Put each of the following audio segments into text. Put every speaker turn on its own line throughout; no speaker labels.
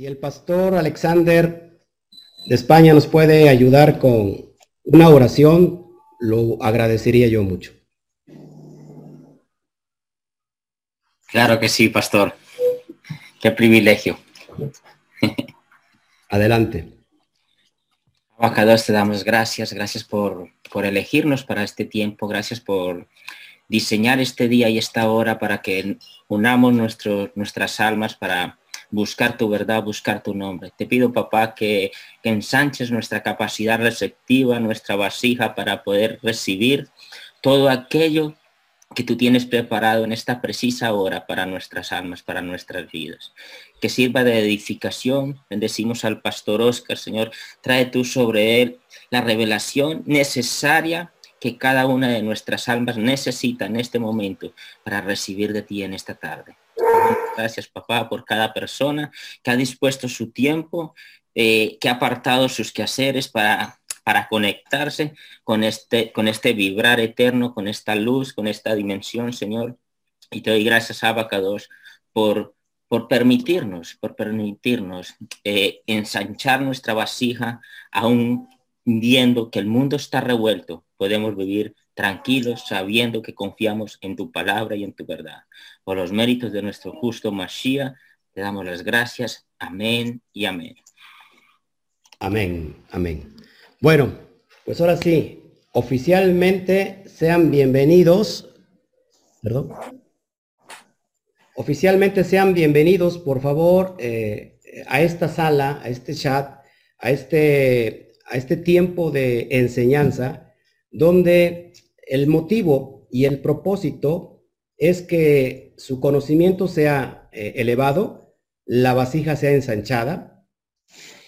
Si el pastor Alexander de España nos puede ayudar con una oración, lo agradecería yo mucho.
Claro que sí, pastor. Qué privilegio.
Adelante.
Abacados, te damos gracias, gracias por, por elegirnos para este tiempo, gracias por diseñar este día y esta hora para que unamos nuestras almas para buscar tu verdad, buscar tu nombre. Te pido, papá, que, ensanches nuestra capacidad receptiva, nuestra vasija para poder recibir todo aquello que tú tienes preparado en esta precisa hora para nuestras almas, para nuestras vidas. Que sirva de edificación. Bendecimos al pastor Oscar, Señor. Trae tú sobre él la revelación necesaria que cada una de nuestras almas necesita en este momento para recibir de ti en esta tarde. Gracias, papá, por cada persona que ha dispuesto su tiempo, eh, que ha apartado sus quehaceres para, para conectarse con este, con este vibrar eterno, con esta luz, con esta dimensión, Señor. Y te doy gracias, Abacados, por, por permitirnos, por permitirnos eh, ensanchar nuestra vasija, aún viendo que el mundo está revuelto, podemos vivir tranquilos sabiendo que confiamos en tu palabra y en tu verdad. Por los méritos de nuestro justo Mashiach, te damos las gracias. Amén y amén.
Amén, amén. Bueno, pues ahora sí, oficialmente sean bienvenidos. Perdón. Oficialmente sean bienvenidos, por favor, eh, a esta sala, a este chat, a este, a este tiempo de enseñanza, donde el motivo y el propósito es que su conocimiento sea eh, elevado, la vasija sea ensanchada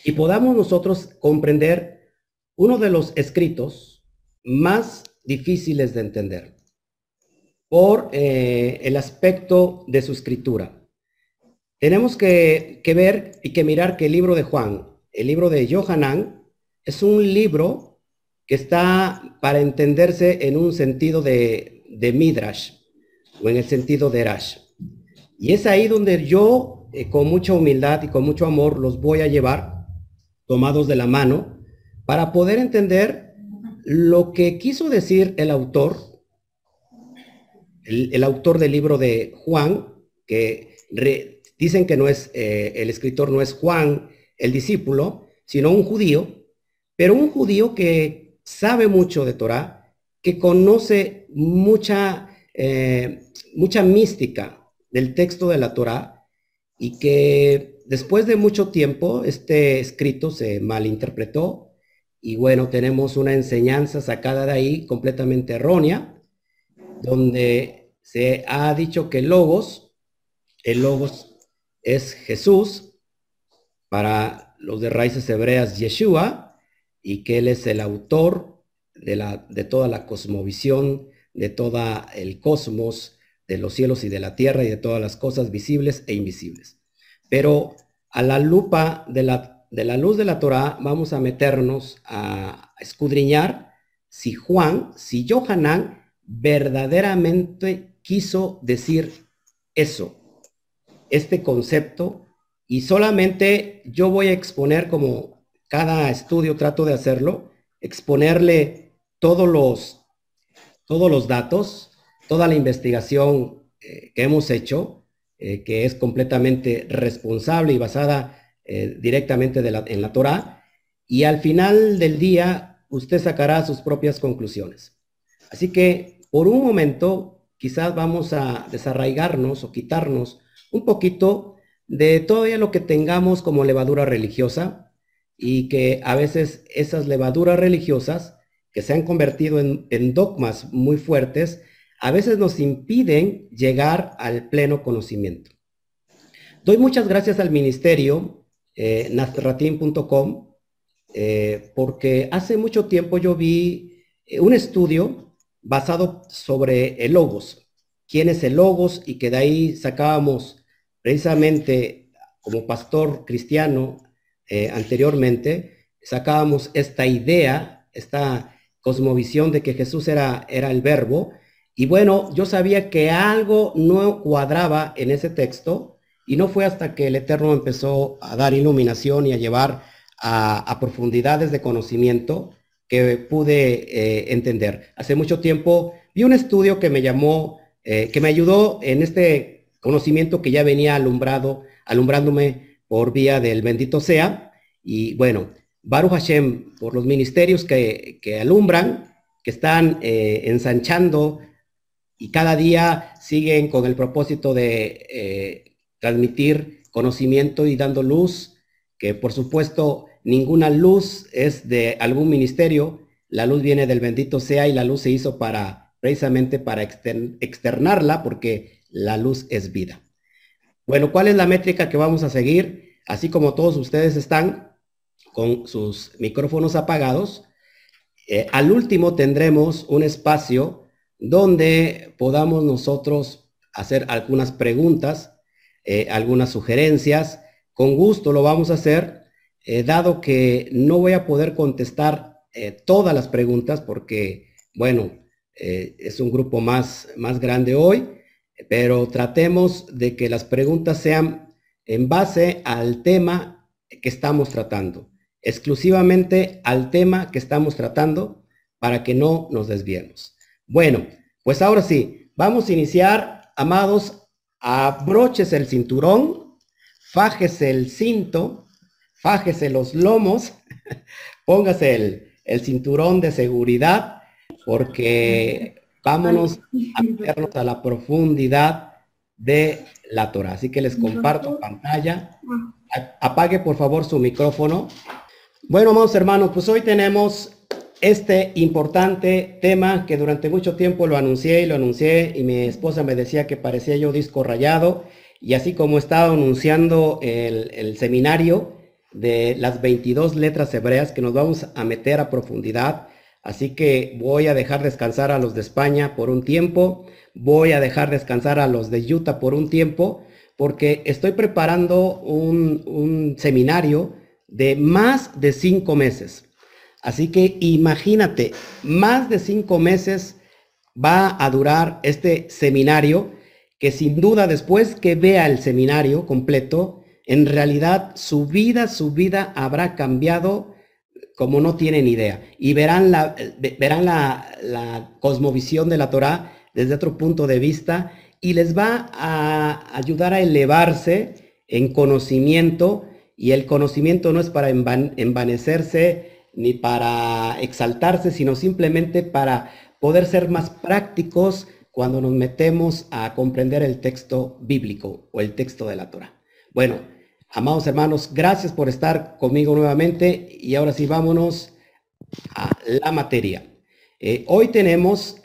y podamos nosotros comprender uno de los escritos más difíciles de entender por eh, el aspecto de su escritura. Tenemos que, que ver y que mirar que el libro de Juan, el libro de Johanan, es un libro que está para entenderse en un sentido de, Midrash o en el sentido de Rash. Y es ahí donde yo, eh, con mucha humildad y con mucho amor, los voy a llevar tomados de la mano para poder entender lo que quiso decir el autor, el, autor del libro de Juan, que dicen que no es, eh, el escritor no es Juan, el discípulo, sino un judío, pero un judío que sabe mucho de Torah, que conoce mucha, eh, mucha mística del texto de la Torah y que después de mucho tiempo este escrito se malinterpretó y bueno, tenemos una enseñanza sacada de ahí completamente errónea, donde se ha dicho que Logos, el Logos es Jesús, para los de raíces hebreas Yeshua, y que Él es el autor de, la, de toda la cosmovisión, de todo el cosmos, de los cielos y de la tierra y de todas las cosas visibles e invisibles. Pero a la lupa de la, de la luz de la Torah vamos a meternos a escudriñar si Juan, si Johanan verdaderamente quiso decir eso, este concepto, y solamente yo voy a exponer como cada estudio trato de hacerlo, exponerle todos los, todos los datos, toda la investigación eh, que hemos hecho, eh, que es completamente responsable y basada eh, directamente en la Torah, y al final del día usted sacará sus propias conclusiones. Así que por un momento quizás vamos a desarraigarnos o quitarnos un poquito de todo lo que tengamos como levadura religiosa, y que a veces esas levaduras religiosas que se han convertido en, dogmas muy fuertes, a veces nos impiden llegar al pleno conocimiento. Doy muchas gracias al ministerio eh, eh, porque hace mucho tiempo yo vi eh, un estudio basado sobre el logos, quién es el logos y que de ahí sacábamos precisamente como pastor cristiano eh, anteriormente, sacábamos esta idea, esta cosmovisión de que Jesús era, era el verbo. Y bueno, yo sabía que algo no cuadraba en ese texto y no fue hasta que el Eterno empezó a dar iluminación y a llevar a, profundidades de conocimiento que pude eh, entender. Hace mucho tiempo vi un estudio que me llamó, eh, que me ayudó en este conocimiento que ya venía alumbrado, alumbrándome por vía del bendito sea. Y bueno, Baruch Hashem, por los ministerios que, alumbran, que están eh, ensanchando y cada día siguen con el propósito de transmitir conocimiento y dando luz, que por supuesto ninguna luz es de algún ministerio, la luz viene del bendito sea y la luz se hizo para precisamente para externarla porque la luz es vida. Bueno, ¿cuál es la métrica que vamos a seguir? Así como todos ustedes están con sus micrófonos apagados, eh, al último tendremos un espacio donde podamos nosotros hacer algunas preguntas, eh, algunas sugerencias. Con gusto lo vamos a hacer eh, dado que no voy a poder contestar todas las preguntas porque, bueno, es un grupo más, más grande hoy, pero tratemos de que las preguntas sean en base al tema que estamos tratando, exclusivamente al tema que estamos tratando para que no nos desviemos. Bueno, pues ahora sí, vamos a iniciar, amados, abroches el cinturón, fájese el cinto, fájese los lomos, póngase el, cinturón de seguridad, porque vámonos a meternos a la profundidad de la Torah. Así que les comparto pantalla. Apague por favor su micrófono. Bueno, amados hermanos, pues hoy tenemos este importante tema que durante mucho tiempo lo anuncié y lo anuncié y mi esposa me decía que parecía yo disco rayado y así como estaba anunciando el, el seminario, de las 22 letras hebreas que nos vamos a meter a profundidad. Así que voy a dejar descansar a los de España por un tiempo, voy a dejar descansar a los de Utah por un tiempo, porque estoy preparando un, un seminario de más de cinco meses. Así que imagínate, más de cinco meses va a durar este seminario, que sin duda después que vea el seminario completo, en realidad su vida, su vida habrá cambiado como no tienen idea. Y verán la, verán la, cosmovisión de la Torah desde otro punto de vista y les va a ayudar a elevarse en conocimiento y el conocimiento no es para envanecerse ni para exaltarse, sino simplemente para poder ser más prácticos cuando nos metemos a comprender el texto bíblico o el texto de la Torah. Bueno, amados hermanos, gracias por estar conmigo nuevamente y ahora sí vámonos a la materia. Eh, hoy tenemos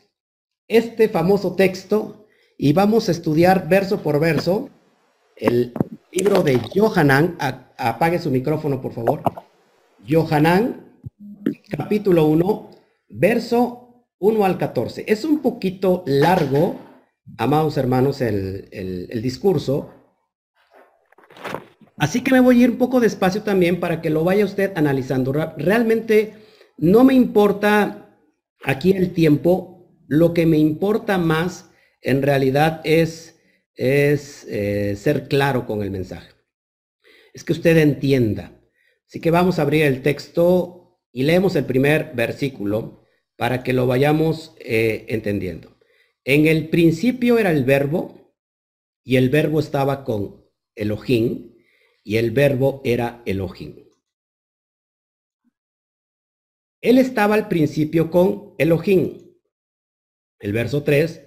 este famoso texto y vamos a estudiar verso por verso el libro de Johanan. apague su micrófono, por favor. Johanan, capítulo 1, verso 1 al 14. Es un poquito largo, amados hermanos, el, el discurso, Así que me voy a ir un poco despacio también para que lo vaya usted analizando. Realmente no me importa aquí el tiempo, lo que me importa más en realidad es, es eh, ser claro con el mensaje. Es que usted entienda. Así que vamos a abrir el texto y leemos el primer versículo para que lo vayamos eh, entendiendo. En el principio era el verbo y el verbo estaba con Elohim y el verbo era Elohim. Él estaba al principio con Elohim. El verso 3,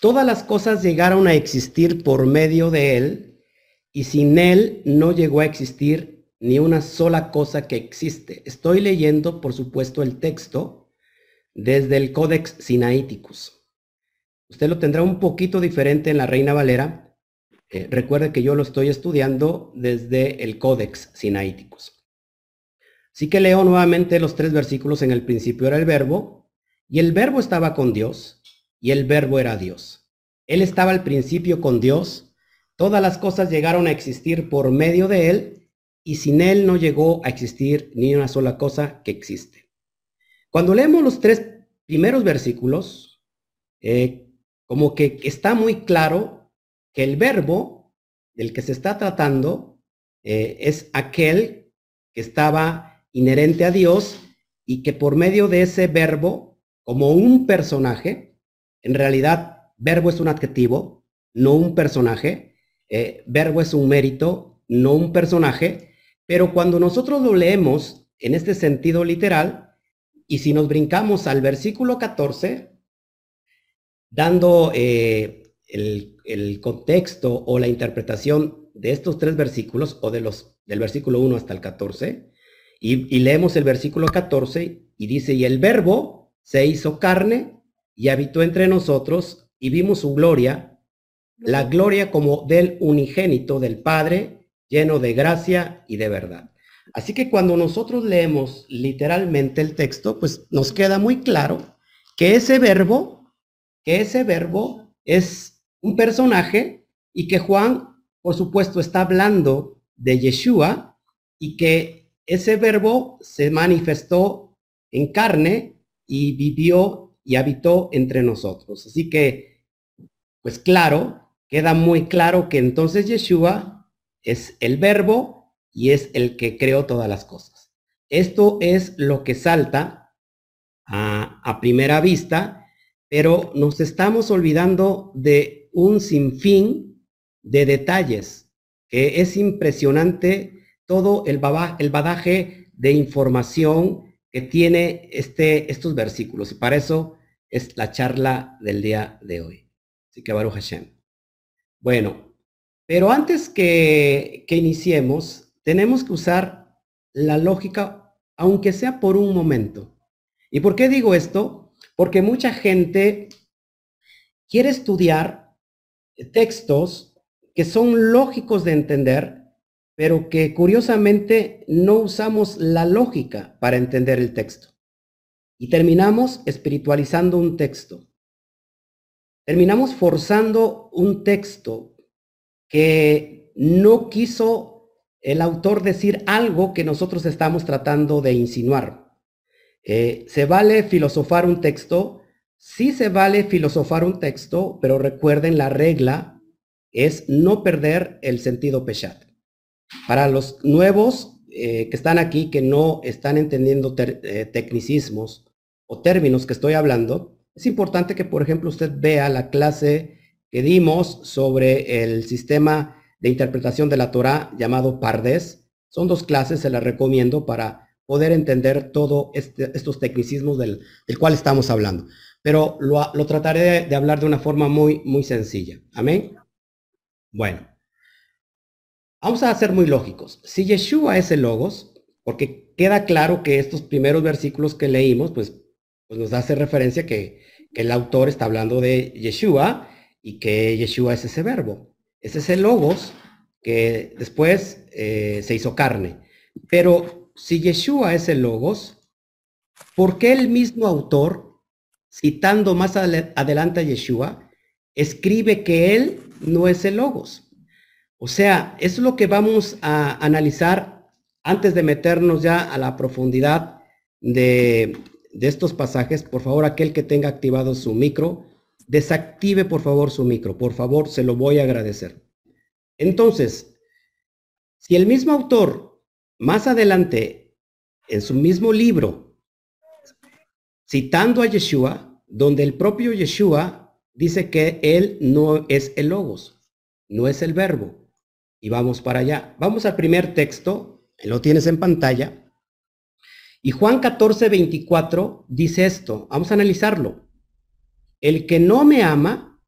todas las cosas llegaron a existir por medio de él y sin él no llegó a existir ni una sola cosa que existe. Estoy leyendo, por supuesto, el texto desde el Codex Sinaiticus. Usted lo tendrá un poquito diferente en la Reina Valera, eh, recuerde que yo lo estoy estudiando desde el Códex Sinaíticos. Así que leo nuevamente los tres versículos. En el principio era el verbo, y el verbo estaba con Dios, y el verbo era Dios. Él estaba al principio con Dios. Todas las cosas llegaron a existir por medio de Él, y sin Él no llegó a existir ni una sola cosa que existe. Cuando leemos los tres primeros versículos, eh, como que está muy claro que el verbo del que se está tratando eh, es aquel que estaba inherente a Dios y que por medio de ese verbo, como un personaje, en realidad verbo es un adjetivo, no un personaje, eh, verbo es un mérito, no un personaje, pero cuando nosotros lo leemos en este sentido literal, y si nos brincamos al versículo 14, dando eh, el, contexto o la interpretación de estos tres versículos, o de los, del versículo 1 hasta el 14, y, y leemos el versículo 14, y dice, y el verbo se hizo carne y habitó entre nosotros, y vimos su gloria, la gloria como del unigénito del Padre, lleno de gracia y de verdad. Así que cuando nosotros leemos literalmente el texto, pues nos queda muy claro que ese verbo, que ese verbo es un personaje y que Juan, por supuesto, está hablando de Yeshua y que ese verbo se manifestó en carne y vivió y habitó entre nosotros. Así que, pues claro, queda muy claro que entonces Yeshua es el verbo y es el que creó todas las cosas. Esto es lo que salta a, primera vista, pero nos estamos olvidando de un sinfín de detalles, que es impresionante todo el, el badaje de información que tiene este, estos versículos. Y para eso es la charla del día de hoy. Así que Baruch Hashem. Bueno, pero antes que, que iniciemos, tenemos que usar la lógica, aunque sea por un momento. ¿Y por qué digo esto? Porque mucha gente quiere estudiar textos que son lógicos de entender, pero que curiosamente no usamos la lógica para entender el texto. Y terminamos espiritualizando un texto. Terminamos forzando un texto que no quiso el autor decir algo que nosotros estamos tratando de insinuar. Eh, ¿Se vale filosofar un texto? Sí se vale filosofar un texto, pero recuerden la regla es no perder el sentido peshat. Para los nuevos eh, que están aquí, que no están entendiendo eh, tecnicismos o términos que estoy hablando, es importante que, por ejemplo, usted vea la clase que dimos sobre el sistema de interpretación de la Torah llamado Pardes. Son dos clases, se las recomiendo para poder entender todos este, estos tecnicismos del, cual estamos hablando. Pero lo, trataré de, hablar de una forma muy, muy sencilla. Amén. Bueno, vamos a ser muy lógicos. Si Yeshua es el Logos, porque queda claro que estos primeros versículos que leímos, pues, pues nos hace referencia que, el autor está hablando de Yeshua y que Yeshua es ese verbo. Ese es el logos que después eh, se hizo carne. Pero si Yeshua es el logos, ¿por qué el mismo autor, citando más adelante a Yeshua, escribe que él no es el logos? O sea, es lo que vamos a analizar antes de meternos ya a la profundidad de, de estos pasajes. Por favor, aquel que tenga activado su micro, desactive por favor su micro, por favor, se lo voy a agradecer. Entonces, si el mismo autor más adelante, en su mismo libro, citando a Yeshua, donde el propio Yeshua dice que él no es el logos, no es el verbo. Y vamos para allá. Vamos al primer texto, lo tienes en pantalla. Y Juan 14, 24 dice esto, vamos a analizarlo. El que no me ama,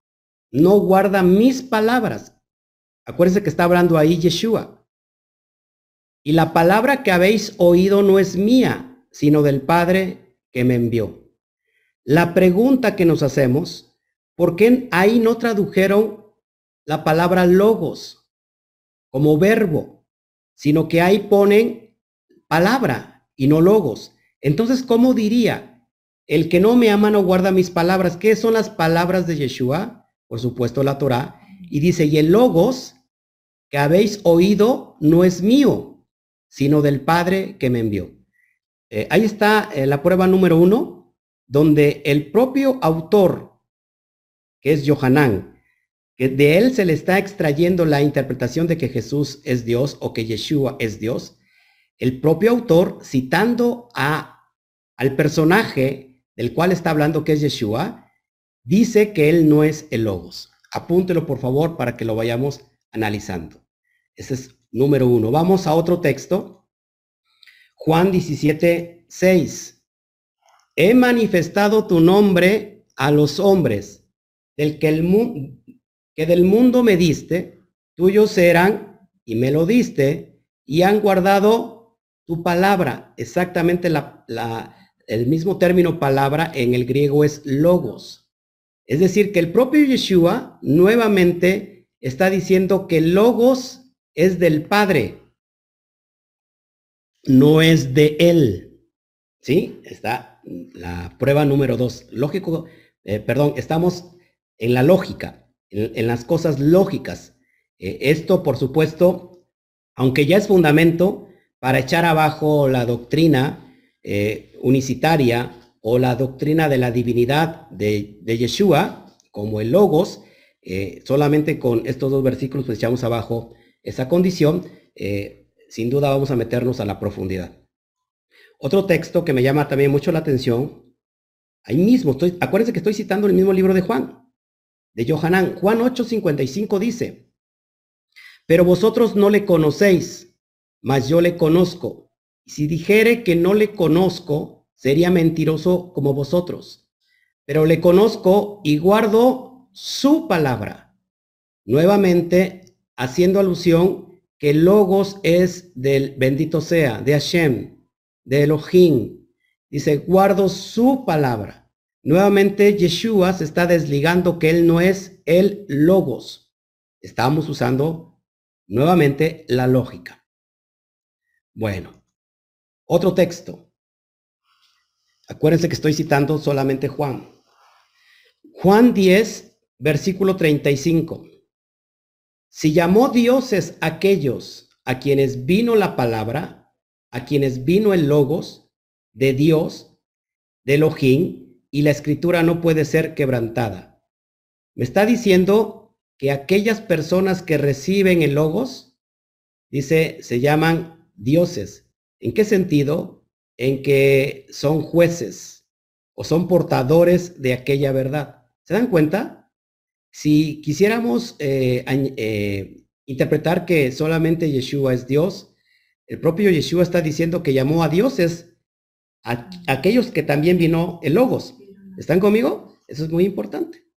no guarda mis palabras. Acuérdense que está hablando ahí Yeshua. Y la palabra que habéis oído no es mía, sino del Padre que me envió. La pregunta que nos hacemos, ¿por qué ahí no tradujeron la palabra logos como verbo, sino que ahí ponen palabra y no logos? Entonces, ¿cómo diría? El que no me ama no guarda mis palabras. ¿Qué son las palabras de Yeshua? Por supuesto la Torah. Y dice, y el logos que habéis oído no es mío, sino del Padre que me envió. Eh, ahí está eh, la prueba número uno, donde el propio autor, que es Johanán, que de él se le está extrayendo la interpretación de que Jesús es Dios o que Yeshua es Dios, el propio autor, citando a, al personaje del cual está hablando que es Yeshua, dice que él no es el Logos. Apúntelo por favor para que lo vayamos analizando. Ese es número uno. Vamos a otro texto. Juan 17, 6. He manifestado tu nombre a los hombres, del que, el que del mundo me diste, tuyos serán y me lo diste, y han guardado tu palabra. Exactamente el mismo término palabra en el griego es logos. Es decir, que el propio Yeshua nuevamente está diciendo que logos es del Padre, no es de Él. ¿Sí? Está la prueba número dos. Lógico, eh, perdón, estamos en la lógica, en, las cosas lógicas. Eh, esto, por supuesto, aunque ya es fundamento para echar abajo la doctrina eh, unicitaria o la doctrina de la divinidad de, Yeshua, como el Logos, solamente con estos dos versículos pues echamos abajo esa condición, sin duda vamos a meternos a la profundidad. Otro texto que me llama también mucho la atención, ahí mismo, estoy, acuérdense que estoy citando el mismo libro de Juan, de Johanán. Juan 8:55 dice, pero vosotros no le conocéis, mas yo le conozco. Y si dijere que no le conozco, sería mentiroso como vosotros. Pero le conozco y guardo su palabra. Nuevamente, haciendo alusión que Logos es del bendito sea, de Hashem, de Elohim. Dice, guardo su palabra. Nuevamente, Yeshua se está desligando que él no es el Logos. Estamos usando nuevamente la lógica. Bueno, otro texto. Acuérdense que estoy citando solamente Juan. Juan 10, versículo 35. Si llamó dioses aquellos a quienes vino la palabra, a quienes vino el logos de Dios, de Elohim, y la escritura no puede ser quebrantada. Me está diciendo que aquellas personas que reciben el logos, dice, se llaman dioses. ¿En qué sentido? en que son jueces o son portadores de aquella verdad. ¿Se dan cuenta? Si quisiéramos eh, eh, interpretar que solamente Yeshua es Dios, el propio Yeshua está diciendo que llamó a dioses a aquellos que también vino el Logos. ¿Están conmigo? Eso es muy importante.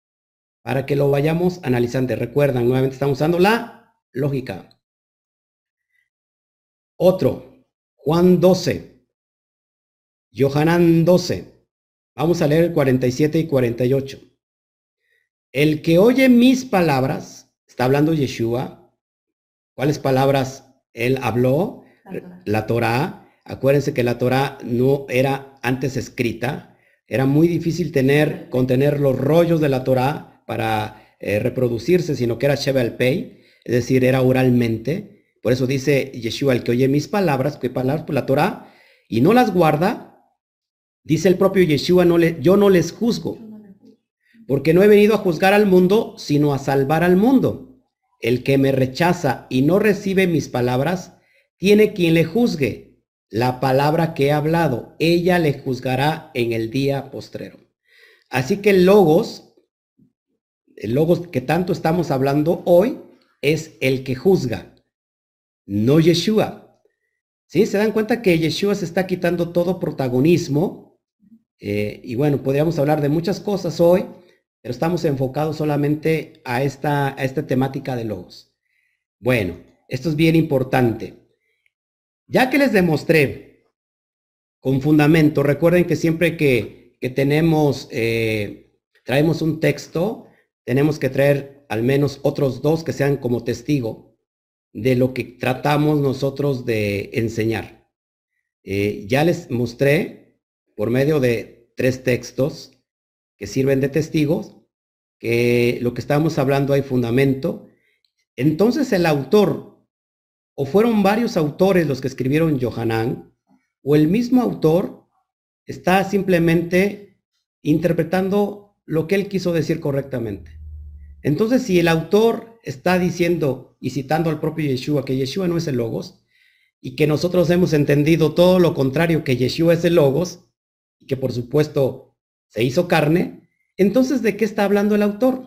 Para que lo vayamos analizando. Recuerdan, nuevamente estamos usando la lógica. Otro, Juan 12. Johanán 12. Vamos a leer el 47 y 48. El que oye mis palabras, está hablando Yeshua. ¿Cuáles palabras él habló? La Torah. Acuérdense que la Torah no era antes escrita. Era muy difícil tener, contener los rollos de la Torah para eh, reproducirse, sino que era Shevel Pei, es decir, era oralmente. Por eso dice Yeshua, el que oye mis palabras, ¿qué palabras? Pues la Torah, y no las guarda, Dice el propio Yeshua, no le, yo no les juzgo, porque no he venido a juzgar al mundo, sino a salvar al mundo. El que me rechaza y no recibe mis palabras, tiene quien le juzgue. La palabra que he hablado, ella le juzgará en el día postrero. Así que el logos, el logos que tanto estamos hablando hoy, es el que juzga, no Yeshua. ¿Sí? Se dan cuenta que Yeshua se está quitando todo protagonismo eh, y bueno, podríamos hablar de muchas cosas hoy, pero estamos enfocados solamente a esta, a esta temática de logos. Bueno, esto es bien importante. Ya que les demostré con fundamento, recuerden que siempre que, que tenemos, eh, traemos un texto, tenemos que traer al menos otros dos que sean como testigo de lo que tratamos nosotros de enseñar. Eh, ya les mostré por medio de tres textos que sirven de testigos, que lo que estamos hablando hay fundamento. Entonces el autor, o fueron varios autores los que escribieron Johanán, o el mismo autor está simplemente interpretando lo que él quiso decir correctamente. Entonces, si el autor está diciendo y citando al propio Yeshua que Yeshua no es el logos y que nosotros hemos entendido todo lo contrario, que Yeshua es el logos y que por supuesto se hizo carne, entonces ¿de qué está hablando el autor?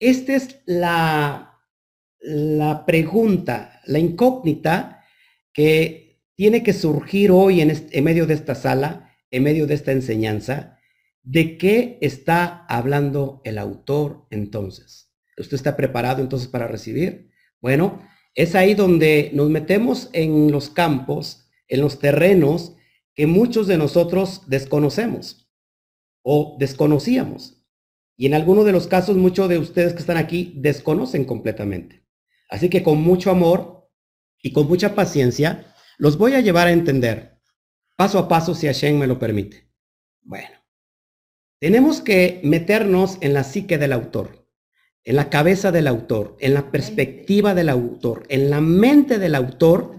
Esta es la, la pregunta, la incógnita que tiene que surgir hoy en, en medio de esta sala, en medio de esta enseñanza, ¿De qué está hablando el autor entonces? ¿Usted está preparado entonces para recibir? Bueno, es ahí donde nos metemos en los campos, en los terrenos que muchos de nosotros desconocemos o desconocíamos. Y en algunos de los casos, muchos de ustedes que están aquí desconocen completamente. Así que con mucho amor y con mucha paciencia, los voy a llevar a entender paso a paso si Hashem me lo permite. Bueno. Tenemos que meternos en la psique del autor, en la cabeza del autor, en la perspectiva del autor, en la mente del autor,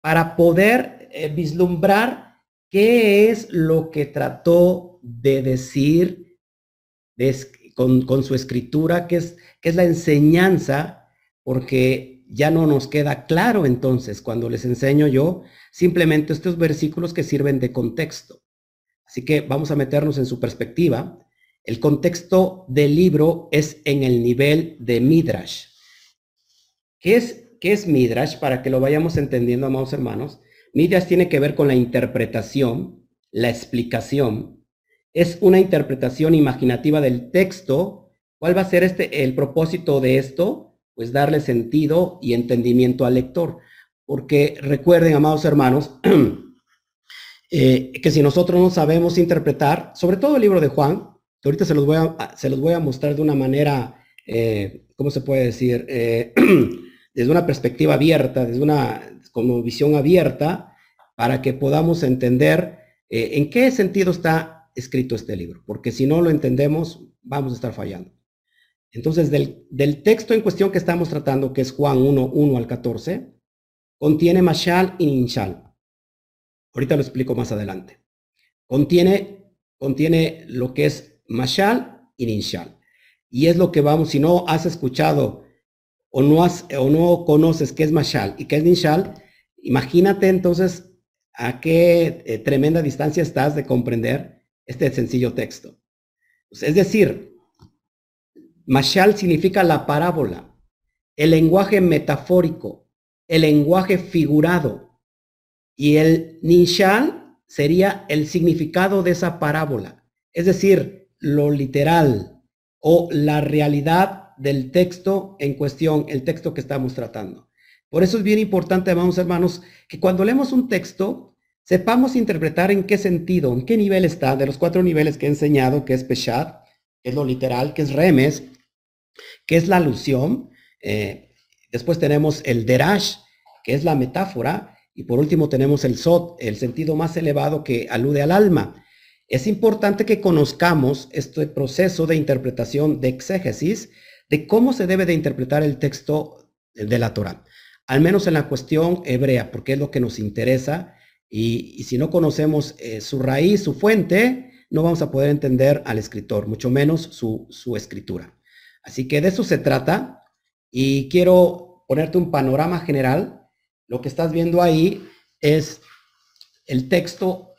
para poder eh, vislumbrar qué es lo que trató de decir con, su escritura, qué es, es la enseñanza, porque ya no nos queda claro entonces cuando les enseño yo simplemente estos versículos que sirven de contexto. Así que vamos a meternos en su perspectiva. El contexto del libro es en el nivel de Midrash. ¿Qué es, qué es Midrash? Para que lo vayamos entendiendo, amados hermanos. Midrash tiene que ver con la interpretación, la explicación. Es una interpretación imaginativa del texto. ¿Cuál va a ser este, el propósito de esto? Pues darle sentido y entendimiento al lector. Porque recuerden, amados hermanos, Eh, que si nosotros no sabemos interpretar, sobre todo el libro de Juan, que ahorita se los voy a, se los voy a mostrar de una manera, eh, ¿cómo se puede decir? Eh, desde una perspectiva abierta, desde una como visión abierta, para que podamos entender en qué sentido está escrito este libro, porque si no lo entendemos, vamos a estar fallando. Entonces, del, del texto en cuestión que estamos tratando, que es Juan 1, 1 al 14, contiene Mashal y Ninshal. Ahorita lo explico más adelante. Contiene, contiene lo que es Mashal y Ninshal. Y es lo que vamos, si no has escuchado o no, has, o no conoces qué es Mashal y qué es Ninshal, imagínate entonces a qué eh, tremenda distancia estás de comprender este sencillo texto. Pues, es decir, Mashal significa la parábola, el lenguaje metafórico, el lenguaje figurado, y el ninshal sería el significado de esa parábola, es decir, lo literal o la realidad del texto en cuestión, el texto que estamos tratando. Por eso es bien importante, vamos hermanos, que cuando leemos un texto, sepamos interpretar en qué sentido, en qué nivel está, de los cuatro niveles que he enseñado, que es Peshat, que es lo literal, que es Remes, que es la alusión. Eh, después tenemos el Derash, que es la metáfora, y por último tenemos el Sot, el sentido más elevado que alude al alma. Es importante que conozcamos este proceso de interpretación de exégesis, de cómo se debe de interpretar el texto de la Torah, al menos en la cuestión hebrea, porque es lo que nos interesa, y, si no conocemos eh, su raíz, su fuente, no vamos a poder entender al escritor, mucho menos su, su escritura. Así que de eso se trata, y quiero ponerte un panorama general lo que estás viendo ahí es el texto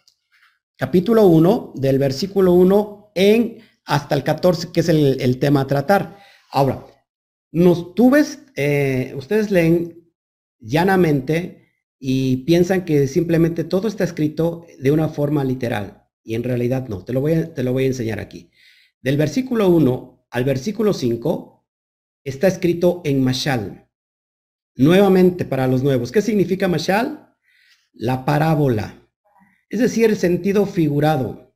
capítulo 1 del versículo 1 en hasta el 14, que es el, tema a tratar. Ahora, nos, tú ves, eh, ustedes leen llanamente y piensan que simplemente todo está escrito de una forma literal. Y en realidad no, te lo voy a, te lo voy a enseñar aquí. Del versículo 1 al versículo 5 está escrito en Mashal. Nuevamente para los nuevos, ¿qué significa Mashal? La parábola, es decir, el sentido figurado,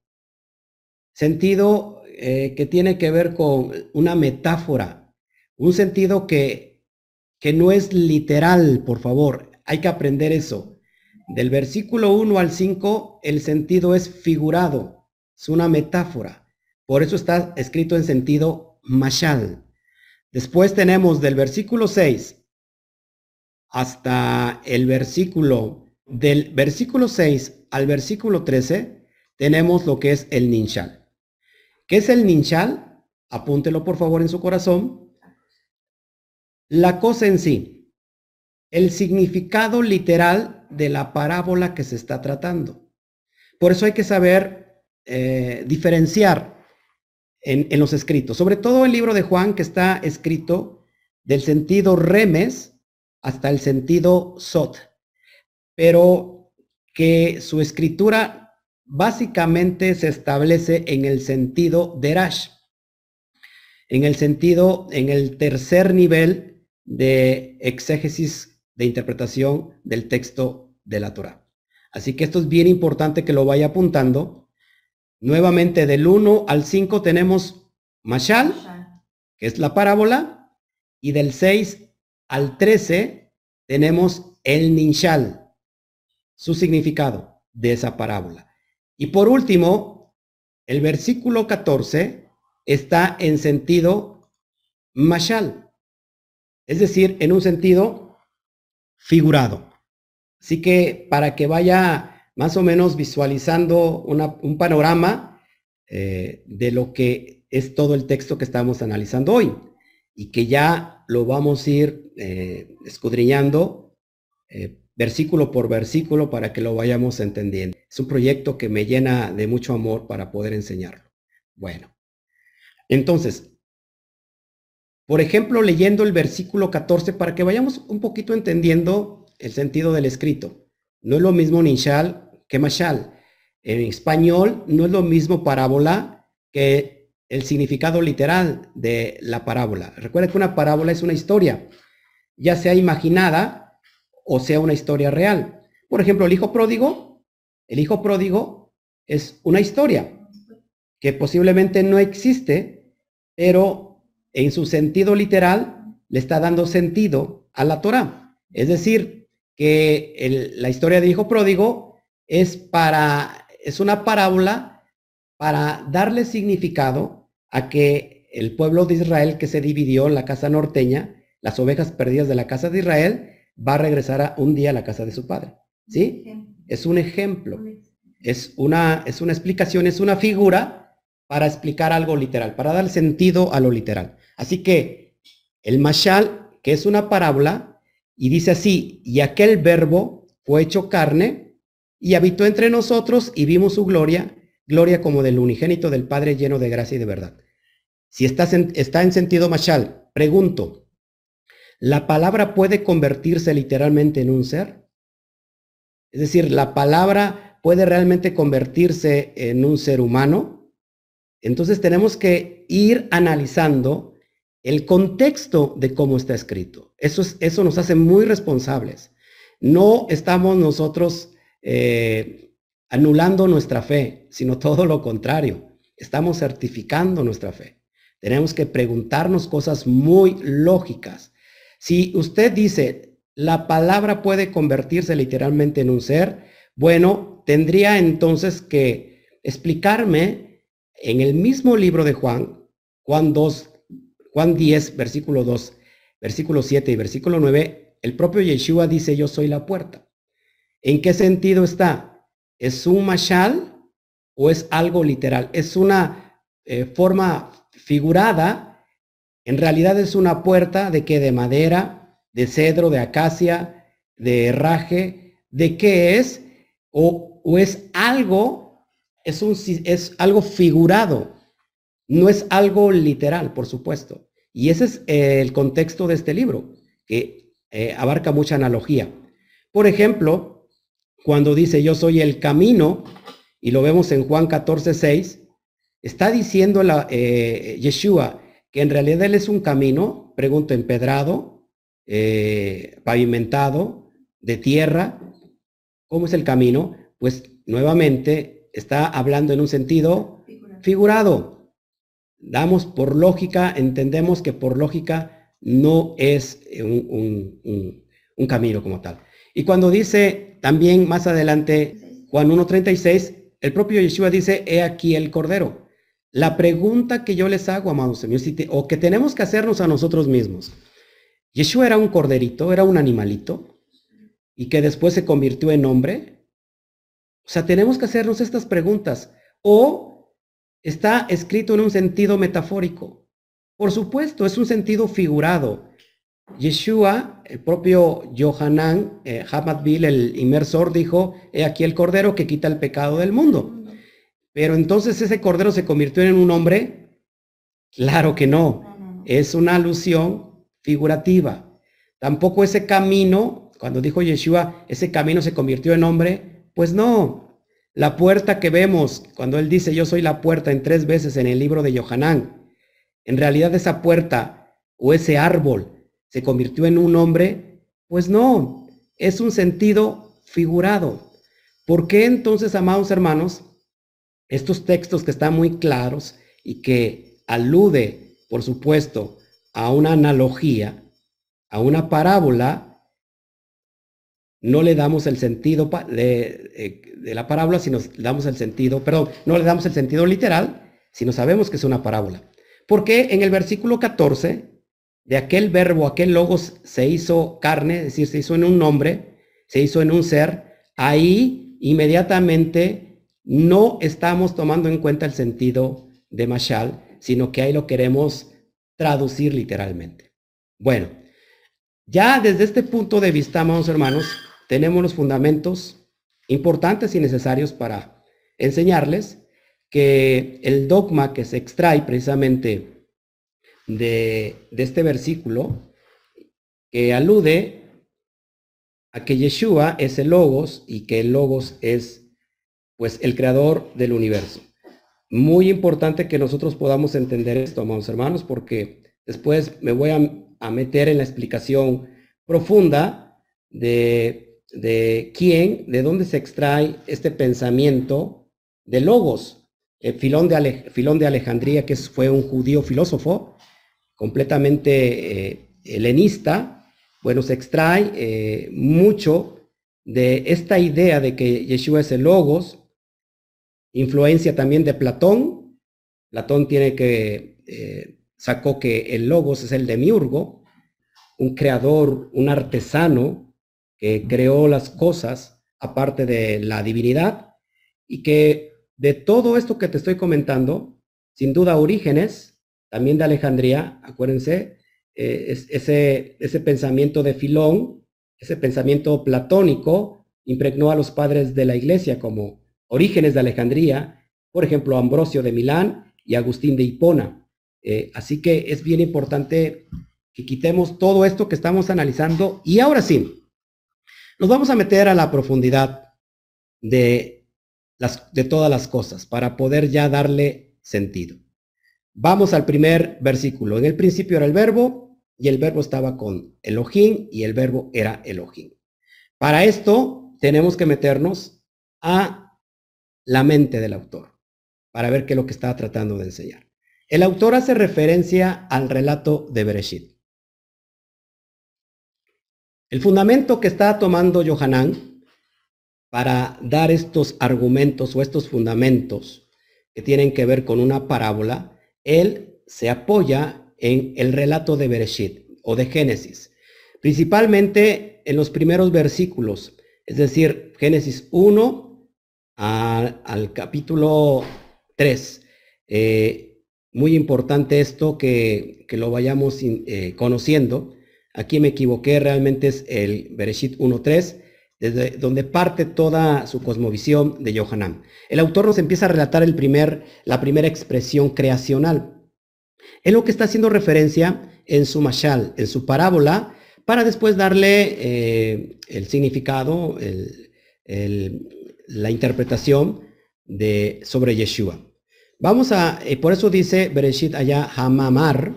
sentido eh, que tiene que ver con una metáfora, un sentido que, que no es literal, por favor, hay que aprender eso. Del versículo 1 al 5, el sentido es figurado, es una metáfora. Por eso está escrito en sentido mashal. Después tenemos del versículo 6 hasta el versículo, del versículo 6 al versículo 13, tenemos lo que es el ninshal. ¿Qué es el ninshal? Apúntelo por favor en su corazón. la cosa en sí, el significado literal de la parábola que se está tratando. Por eso hay que saber eh, diferenciar en, en, los escritos, sobre todo el libro de Juan que está escrito del sentido remes hasta el sentido sot, pero que su escritura básicamente se establece en el sentido derash, en el sentido, en el tercer nivel de exégesis de interpretación del texto de la Torah. Así que esto es bien importante que lo vaya apuntando. Nuevamente del 1 al 5 tenemos Mashal, que es la parábola, y del 6 al 13 tenemos el Ninshal, su significado de esa parábola. Y por último, el versículo 14 está en sentido mashal, es decir, en un sentido figurado. Así que para que vaya más o menos visualizando un panorama eh, de lo que es todo el texto que estamos analizando hoy y que ya lo vamos a ir eh, escudriñando eh, versículo por versículo para que lo vayamos entendiendo. Es un proyecto que me llena de mucho amor para poder enseñarlo. Bueno, entonces, por ejemplo, leyendo el versículo 14 para que vayamos un poquito entendiendo el sentido del escrito. No es lo mismo ninshal que mashal. En español no es lo mismo parábola que el significado literal de la parábola. Recuerda que una parábola es una historia, ya sea imaginada o sea una historia real. Por ejemplo, el hijo pródigo, el hijo pródigo es una historia que posiblemente no existe, pero en su sentido literal le está dando sentido a la Torah. Es decir, que la historia del hijo pródigo es para, es una parábola para darle significado a que el pueblo de Israel que se dividió en la casa norteña, las ovejas perdidas de la casa de Israel, va a regresar a un día a la casa de su padre. ¿Sí? Es un ejemplo. Es una, es una explicación, es una figura para explicar algo literal, para dar sentido a lo literal. Así que el mashal, que es una parábola, y dice así, y aquel verbo fue hecho carne y habitó entre nosotros y vimos su gloria, gloria como del unigénito del Padre lleno de gracia y de verdad. Si está en, está en sentido mashal, pregunto, ¿la palabra puede convertirse literalmente en un ser? Es decir, ¿la palabra puede realmente convertirse en un ser humano? Entonces tenemos que ir analizando el contexto de cómo está escrito. Eso, es, eso nos hace muy responsables. No estamos nosotros eh, anulando nuestra fe, sino todo lo contrario. Estamos certificando nuestra fe. Tenemos que preguntarnos cosas muy lógicas. Si usted dice, la palabra puede convertirse literalmente en un ser, bueno, tendría entonces que explicarme en el mismo libro de Juan, Juan 2, Juan 10, versículo 2, versículo 7 y versículo 9, el propio Yeshua dice, yo soy la puerta. ¿En qué sentido está? ¿Es un mashal o es algo literal? Es una eh, forma figurada, en realidad es una puerta de que de madera, de cedro, de acacia, de herraje, de qué es, o, es algo es algo figurado, no es algo literal, por supuesto. Y ese es eh, el contexto de este libro, que eh, abarca mucha analogía. Por ejemplo, cuando dice yo soy el camino, y lo vemos en Juan 14, 6, está diciendo la, eh, Yeshua que en realidad él es un camino, pregunto, empedrado, pavimentado, de tierra. ¿Cómo es el camino? Pues nuevamente está hablando en un sentido figurado. Damos por lógica, entendemos que por lógica no es un, camino como tal. Y cuando dice también más adelante, Juan 1.36, el propio Yeshua dice, he aquí el Cordero. La pregunta que yo les hago, amados amigos, o que tenemos que hacernos a nosotros mismos. Yeshua era un corderito, era un animalito, y que después se convirtió en hombre, o sea, tenemos que hacernos estas preguntas. O está escrito en un sentido metafórico. Por supuesto, es un sentido figurado. Yeshua, el propio Johanan eh, el inmersor, dijo, he aquí el cordero que quita el pecado del mundo. Pero entonces ese cordero se convirtió en un hombre. Claro que no. Es una alusión figurativa. Tampoco ese camino, cuando dijo Yeshua, ese camino se convirtió en hombre. Pues no. La puerta que vemos, cuando él dice yo soy la puerta en tres veces en el libro de Johanán, en realidad esa puerta o ese árbol se convirtió en un hombre, pues no, es un sentido figurado. ¿Por qué entonces, amados hermanos, estos textos que están muy claros y que alude, por supuesto, a una analogía, a una parábola, no le damos el sentido de, de la parábola, sino damos el sentido, perdón, no le damos el sentido literal, sino sabemos que es una parábola. Porque en el versículo 14 de aquel verbo, aquel logos se hizo carne, es decir, se hizo en un nombre, se hizo en un ser, ahí inmediatamente no estamos tomando en cuenta el sentido de Mashal, sino que ahí lo queremos traducir literalmente. Bueno, ya desde este punto de vista, amados hermanos, tenemos los fundamentos importantes y necesarios para enseñarles que el dogma que se extrae precisamente de, este versículo que alude a que Yeshua es el Logos y que el Logos es pues el creador del universo. Muy importante que nosotros podamos entender esto, amados hermanos, porque después me voy a, meter en la explicación profunda de, de, quién, de dónde se extrae este pensamiento de Logos. Eh, Filón, de Filón de Alejandría, que fue un judío filósofo, completamente eh, helenista, bueno, se extrae eh, mucho de esta idea de que Yeshua es el logos, influencia también de Platón. Platón tiene que, sacó que el logos es el demiurgo, un creador, un artesano que creó las cosas aparte de la divinidad y que de todo esto que te estoy comentando, sin duda Orígenes, también de Alejandría, acuérdense, eh, ese, ese pensamiento de Filón, ese pensamiento platónico, impregnó a los padres de la iglesia como orígenes de Alejandría, por ejemplo, Ambrosio de Milán y Agustín de Hipona. Eh, así que es bien importante que quitemos todo esto que estamos analizando y ahora sí, nos vamos a meter a la profundidad de, las, de todas las cosas para poder ya darle sentido. Vamos al primer versículo. En el principio era el verbo y el verbo estaba con Elohim y el verbo era Elohim. Para esto tenemos que meternos a la mente del autor para ver qué es lo que está tratando de enseñar. El autor hace referencia al relato de Bereshit. El fundamento que está tomando Johanán para dar estos argumentos o estos fundamentos que tienen que ver con una parábola él se apoya en el relato de Bereshit o de Génesis, principalmente en los primeros versículos, es decir, Génesis 1 al capítulo 3. Eh, muy importante esto que, lo vayamos eh, conociendo. Aquí me equivoqué, realmente es el Bereshit 1.3, desde donde parte toda su cosmovisión de Johanan. El autor nos empieza a relatar el primer, la primera expresión creacional. Es lo que está haciendo referencia en su mashal, en su parábola, para después darle eh, el significado, la interpretación de, sobre Yeshua. Vamos a, eh, por eso dice Bereshit allá Hamamar,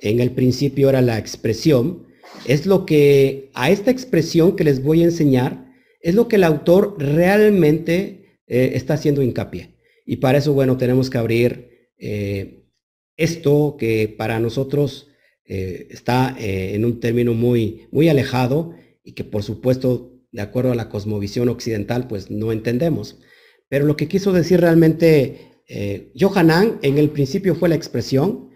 en el principio era la expresión, es lo que, a esta expresión que les voy a enseñar, es lo que el autor realmente eh, está haciendo hincapié. Y para eso, bueno, tenemos que abrir eh, esto que para nosotros eh, está en un término muy, muy alejado y que por supuesto, de acuerdo a la cosmovisión occidental, pues no entendemos. Pero lo que quiso decir realmente Johanan en el principio fue la expresión,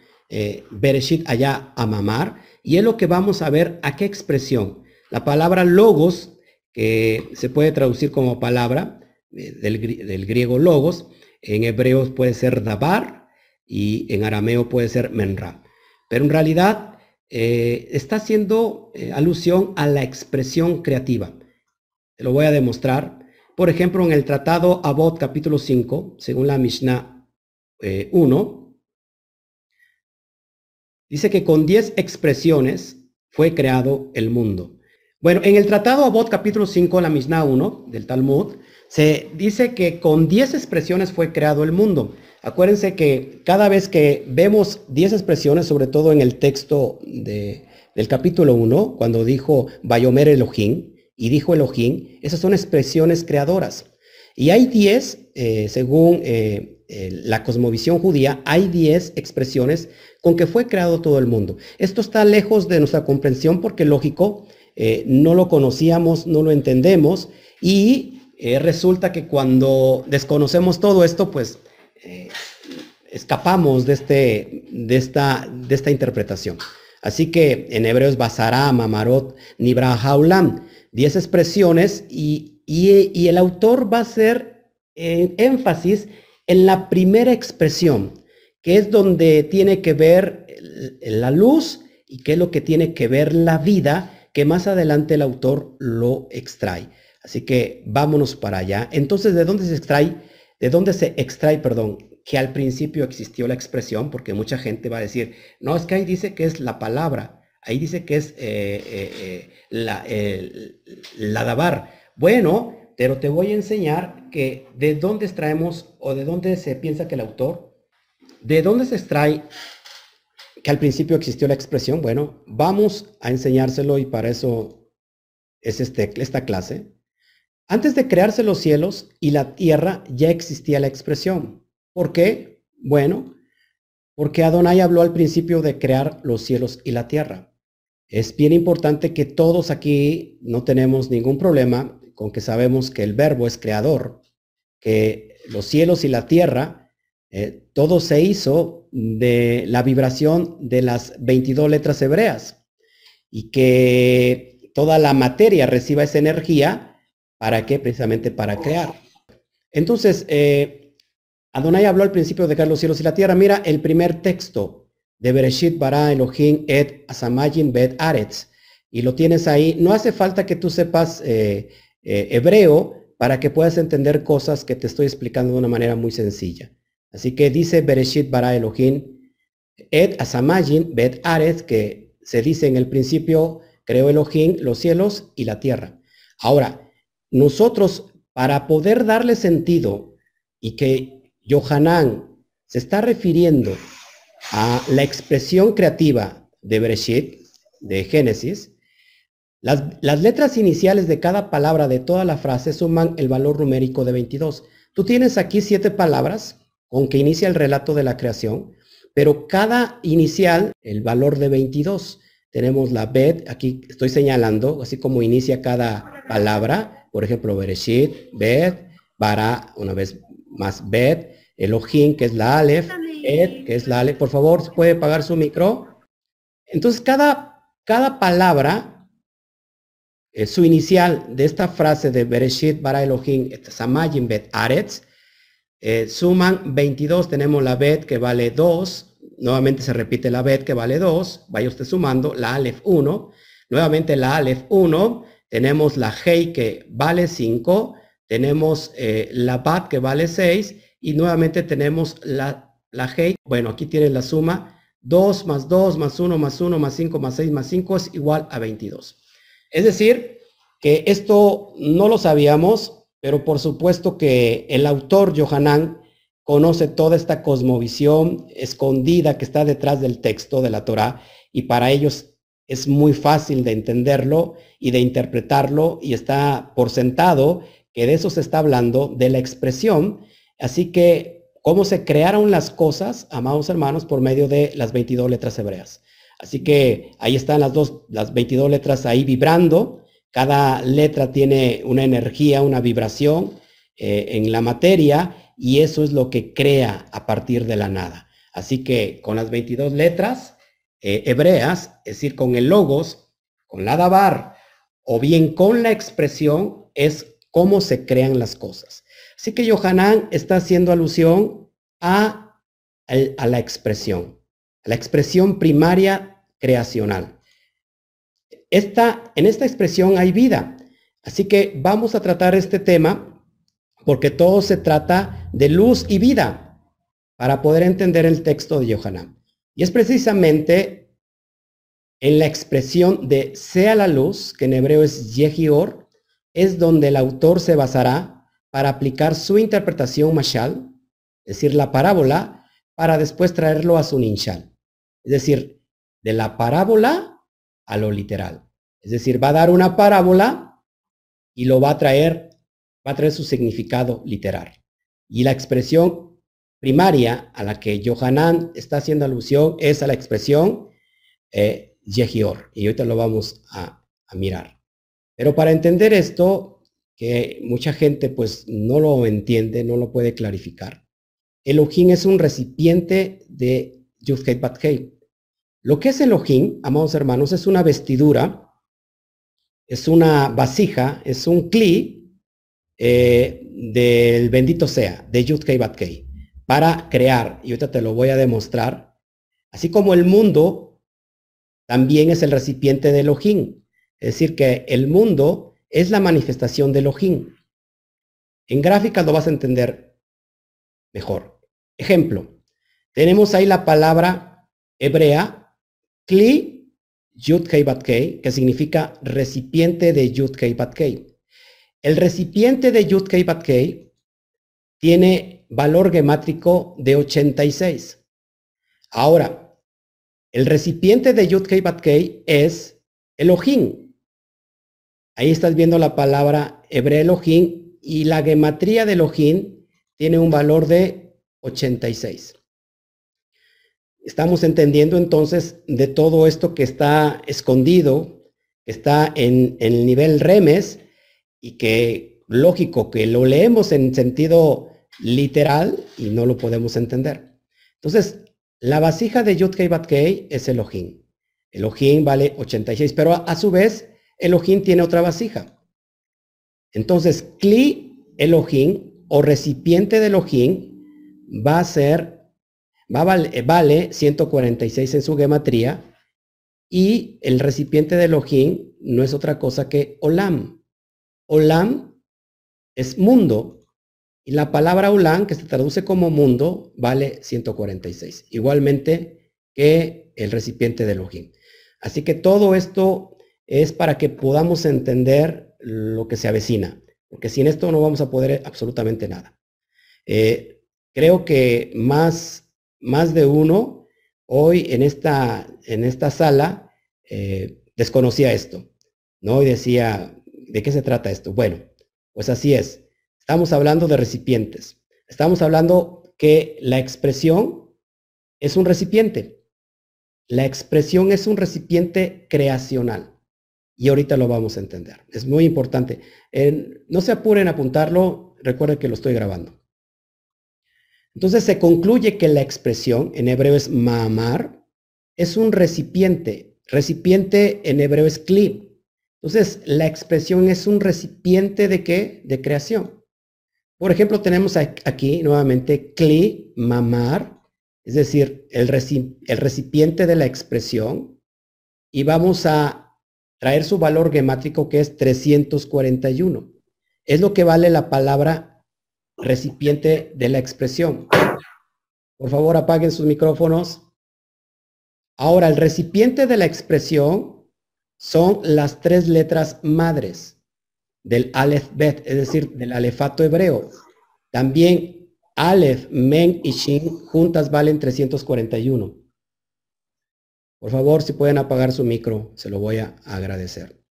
Bereshit allá amamar, y es lo que vamos a ver a qué expresión. La palabra logos, que se puede traducir como palabra eh, del, griego logos, en hebreo puede ser dabar y en arameo puede ser menra. Pero en realidad eh, está haciendo eh, alusión a la expresión creativa. Te lo voy a demostrar. Por ejemplo, en el Tratado Abot capítulo 5, según la Mishnah 1, dice que con 10 expresiones fue creado el mundo. Bueno, en el Tratado Abot capítulo 5, la Mishnah 1 del Talmud, se dice que con 10 expresiones fue creado el mundo. Acuérdense que cada vez que vemos 10 expresiones, sobre todo en el texto del capítulo 1, cuando dijo Bayomer Elohim y dijo Elohim, esas son expresiones creadoras. Y hay 10, eh, según eh, la cosmovisión judía, hay 10 expresiones con que fue creado todo el mundo. Esto está lejos de nuestra comprensión porque lógico, eh, no lo conocíamos, no lo entendemos y resulta que cuando desconocemos todo esto, pues eh, escapamos de, este, de, esta, de esta interpretación. Así que en hebreo es Basará, Mamarot, Nibra Haulam, 10 expresiones y, y, el autor va a hacer eh, énfasis en la primera expresión, que es donde tiene que ver la luz y qué es lo que tiene que ver la vida, que más adelante el autor lo extrae. Así que vámonos para allá. Entonces, ¿de dónde se extrae? ¿De dónde se extrae, perdón, que al principio existió la expresión? Porque mucha gente va a decir, no, es que ahí dice que es la palabra, ahí dice que es eh, eh, eh, la, la dabar. Bueno, pero te voy a enseñar que de dónde extraemos o de dónde se piensa que el autor, de dónde se extrae que al principio existió la expresión. Bueno, vamos a enseñárselo y para eso es este, esta clase. Antes de crearse los cielos y la tierra ya existía la expresión. ¿Por qué? Bueno, porque Adonai habló al principio de crear los cielos y la tierra. Es bien importante que todos aquí no tenemos ningún problema con que sabemos que el verbo es creador, que los cielos y la tierra, eh, todo se hizo de la vibración de las 22 letras hebreas y que toda la materia reciba esa energía ¿Para qué? Precisamente para crear. Entonces, eh, Adonai habló al principio de crear los cielos y la tierra. Mira el primer texto de Bereshit bara Elohim et asamajin bet aretz. Y lo tienes ahí. No hace falta que tú sepas eh, eh, hebreo para que puedas entender cosas que te estoy explicando de una manera muy sencilla. Así que dice Bereshit bara Elohim et asamajin bet aretz, que se dice en el principio, creó Elohim los cielos y la tierra. Ahora, nosotros, para poder darle sentido y que Johanán se está refiriendo a la expresión creativa de Bereshit, de Génesis, las, letras iniciales de cada palabra de toda la frase suman el valor numérico de 22. Tú tienes aquí siete palabras con que inicia el relato de la creación, pero cada inicial, el valor de 22. Tenemos la bet, aquí estoy señalando, así como inicia cada palabra, por ejemplo, Bereshit, Bet, Bara, una vez más Bet, Elohim, que es la Aleph, Et, que es la Aleph. Por favor, ¿se puede pagar su micro? Entonces, cada, cada palabra, eh, su inicial de esta frase de Bereshit, Bara Elohim, Samayim, Bet, Aretz, eh, suman 22. Tenemos la Bet que vale 2. Nuevamente se repite la Bet que vale 2. Vaya usted sumando. La Aleph 1. Nuevamente la Aleph 1 tenemos la Hei que vale 5, tenemos eh, la Bat que vale 6 y nuevamente tenemos la, la Hei. Bueno, aquí tienen la suma 2 más 2 más 1 más 1 más 5 más 6 más 5 es igual a 22. Es decir, que esto no lo sabíamos, pero por supuesto que el autor Johanán conoce toda esta cosmovisión escondida que está detrás del texto de la Torah y para ellos es muy fácil de entenderlo y de interpretarlo y está por sentado que de eso se está hablando, de la expresión. Así que, ¿cómo se crearon las cosas, amados hermanos, por medio de las 22 letras hebreas? Así que ahí están las dos, las 22 letras ahí vibrando. Cada letra tiene una energía, una vibración eh, en la materia y eso es lo que crea a partir de la nada. Así que con las 22 letras eh, hebreas, es decir, con el logos, con la dabar, o bien con la expresión, es cómo se crean las cosas. Así que Johanán está haciendo alusión a, la expresión, la expresión primaria creacional. Esta, en esta expresión hay vida. Así que vamos a tratar este tema porque todo se trata de luz y vida para poder entender el texto de Yohanan. Y es precisamente en la expresión de sea la luz, que en hebreo es Yehior, es donde el autor se basará para aplicar su interpretación mashal, es decir, la parábola, para después traerlo a su ninshal. Es decir, de la parábola a lo literal. Es decir, va a dar una parábola y lo va a traer, va a traer su significado literal. Y la expresión primaria a la que Johanan está haciendo alusión es a la expresión eh, Yehior. Y ahorita lo vamos a, mirar. Pero para entender esto, que mucha gente pues no lo entiende, no lo puede clarificar. Elohim es un recipiente de Yud Bat Lo que es Elohim, amados hermanos, es una vestidura es una vasija, es un cli eh, del bendito sea, de Yud Kei Bat para crear, y ahorita te lo voy a demostrar, así como el mundo también es el recipiente de Elohim, es decir, que el mundo es la manifestación de Elohim. En gráfica lo vas a entender mejor. Ejemplo, tenemos ahí la palabra hebrea, kli Yud Kei Bat Kei, que significa recipiente de Yud Kei Bat Kei. El recipiente de Yud Kei Bat Kei tiene valor gemátrico de 86. Ahora, el recipiente de Yud Kei Bat Kei es Elohim. Ahí estás viendo la palabra hebreo Elohim y la gematría de Elohim tiene un valor de 86. Estamos entendiendo entonces de todo esto que está escondido, que está en, el nivel remes y que lógico que lo leemos en sentido literal y no lo podemos entender. Entonces, la vasija de Yud Kei Bat Kei es Elohim. Elohim vale 86, pero a, a, su vez Elohim tiene otra vasija. Entonces, Kli Elohim o recipiente de Elohim va a ser vale, vale 146 en su gematría y el recipiente de Elohim no es otra cosa que Olam. Olam es mundo y la palabra Olam, que se traduce como mundo, vale 146. Igualmente que el recipiente de Elohim. Así que todo esto es para que podamos entender lo que se avecina, porque sin esto no vamos a poder absolutamente nada. Eh, creo que más más de uno hoy en esta, en esta sala eh, desconocía esto, ¿no? Y decía, ¿de qué se trata esto? Bueno, pues así es. Estamos hablando de recipientes. Estamos hablando que la expresión es un recipiente. La expresión es un recipiente creacional. Y ahorita lo vamos a entender. Es muy importante. no se apuren a apuntarlo. Recuerden que lo estoy grabando. Entonces se concluye que la expresión, en hebreo es mamar, es un recipiente. Recipiente en hebreo es kli. Entonces la expresión es un recipiente de qué? De creación. Por ejemplo, tenemos aquí nuevamente kli, mamar, es decir, el, el recipiente de la expresión. Y vamos a traer su valor gemátrico que es 341. Es lo que vale la palabra recipiente de la expresión. Por favor, apaguen sus micrófonos. Ahora, el recipiente de la expresión son las tres letras madres del Aleph Bet, es decir, del alefato hebreo. También Aleph, Men y Shin juntas valen 341. Por favor, si pueden apagar su micro, se lo voy a agradecer.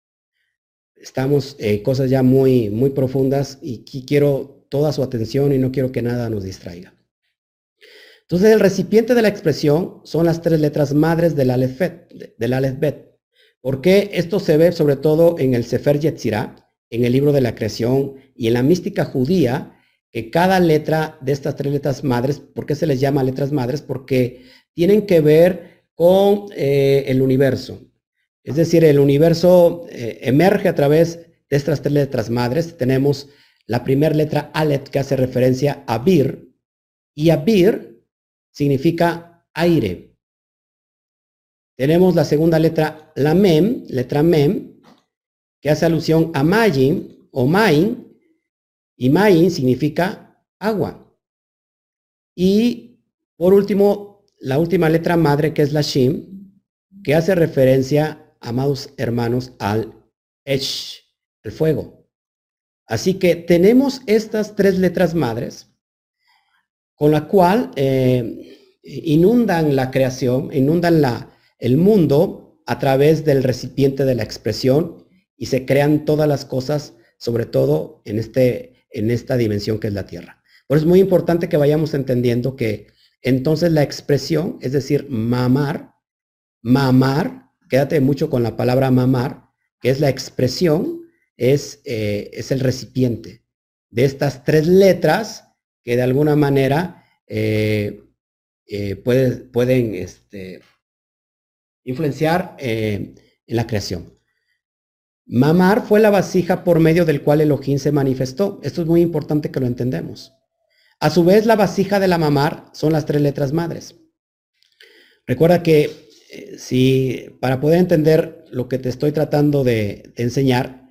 Estamos en cosas ya muy, muy profundas y quiero toda su atención y no quiero que nada nos distraiga. Entonces, el recipiente de la expresión son las tres letras madres del alefet, del alefbet. ¿Por qué esto se ve sobre todo en el Sefer Yetzirah, en el libro de la creación y en la mística judía, que cada letra de estas tres letras madres, ¿por qué se les llama letras madres? Porque tienen que ver con eh, el universo. Es decir, el universo eh, emerge a través de estas tres letras madres. Tenemos la primera letra Aleph que hace referencia a Bir, y Abir significa aire. tenemos la segunda letra, la mem, letra mem, que hace alusión a Mayin o Main, y Main significa agua. Y por último, la última letra madre, que es la Shim, que hace referencia, amados hermanos, al Esh, el fuego. Así que tenemos estas tres letras madres, con la cual eh, inundan la creación, inundan la, el mundo a través del recipiente de la expresión y se crean todas las cosas, sobre todo en, este, en esta dimensión que es la Tierra. Por eso es muy importante que vayamos entendiendo que entonces la expresión, es decir, mamar, mamar, quédate mucho con la palabra mamar, que es la expresión, es, eh, es el recipiente de estas tres letras que de alguna manera eh, eh, pueden este, influenciar en la creación. Mamar fue la vasija por medio del cual Elohim se manifestó. Esto es muy importante que lo entendemos. A su vez, la vasija de la mamar son las tres letras madres. Recuerda que si para poder entender lo que te estoy tratando de, enseñar,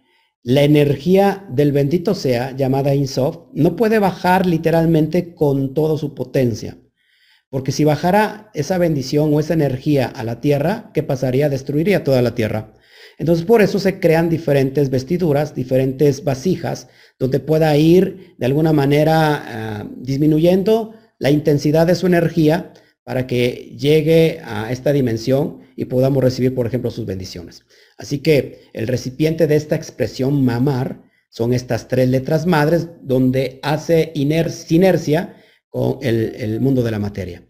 la energía del bendito sea, llamada Insof, no puede bajar literalmente con toda su potencia. Porque si bajara esa bendición o esa energía a la tierra, ¿qué pasaría? Destruiría toda la tierra. Entonces por eso se crean diferentes vestiduras, diferentes vasijas, donde pueda ir de alguna manera ah, disminuyendo la intensidad de su energía para que llegue a esta dimensión y podamos recibir, por ejemplo, sus bendiciones. Así que el recipiente de esta expresión mamar son estas tres letras madres donde hace inercia con el, el mundo de la materia.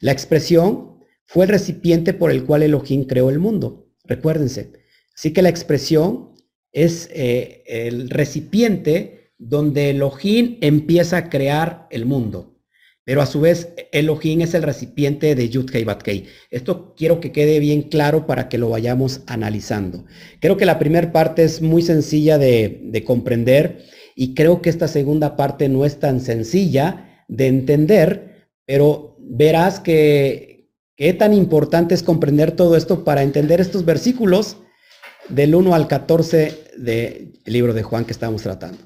La expresión fue el recipiente por el cual Elohim creó el mundo. Recuérdense, Así que la expresión es eh, el recipiente donde Elohim empieza a crear el mundo. Pero a su vez, Elohim es el recipiente de Yud Kei Bat Esto quiero que quede bien claro para que lo vayamos analizando. Creo que la primera parte es muy sencilla de, de comprender y creo que esta segunda parte no es tan sencilla de entender, pero verás que qué tan importante es comprender todo esto para entender estos versículos del 1 al 14 del libro de Juan que estamos tratando.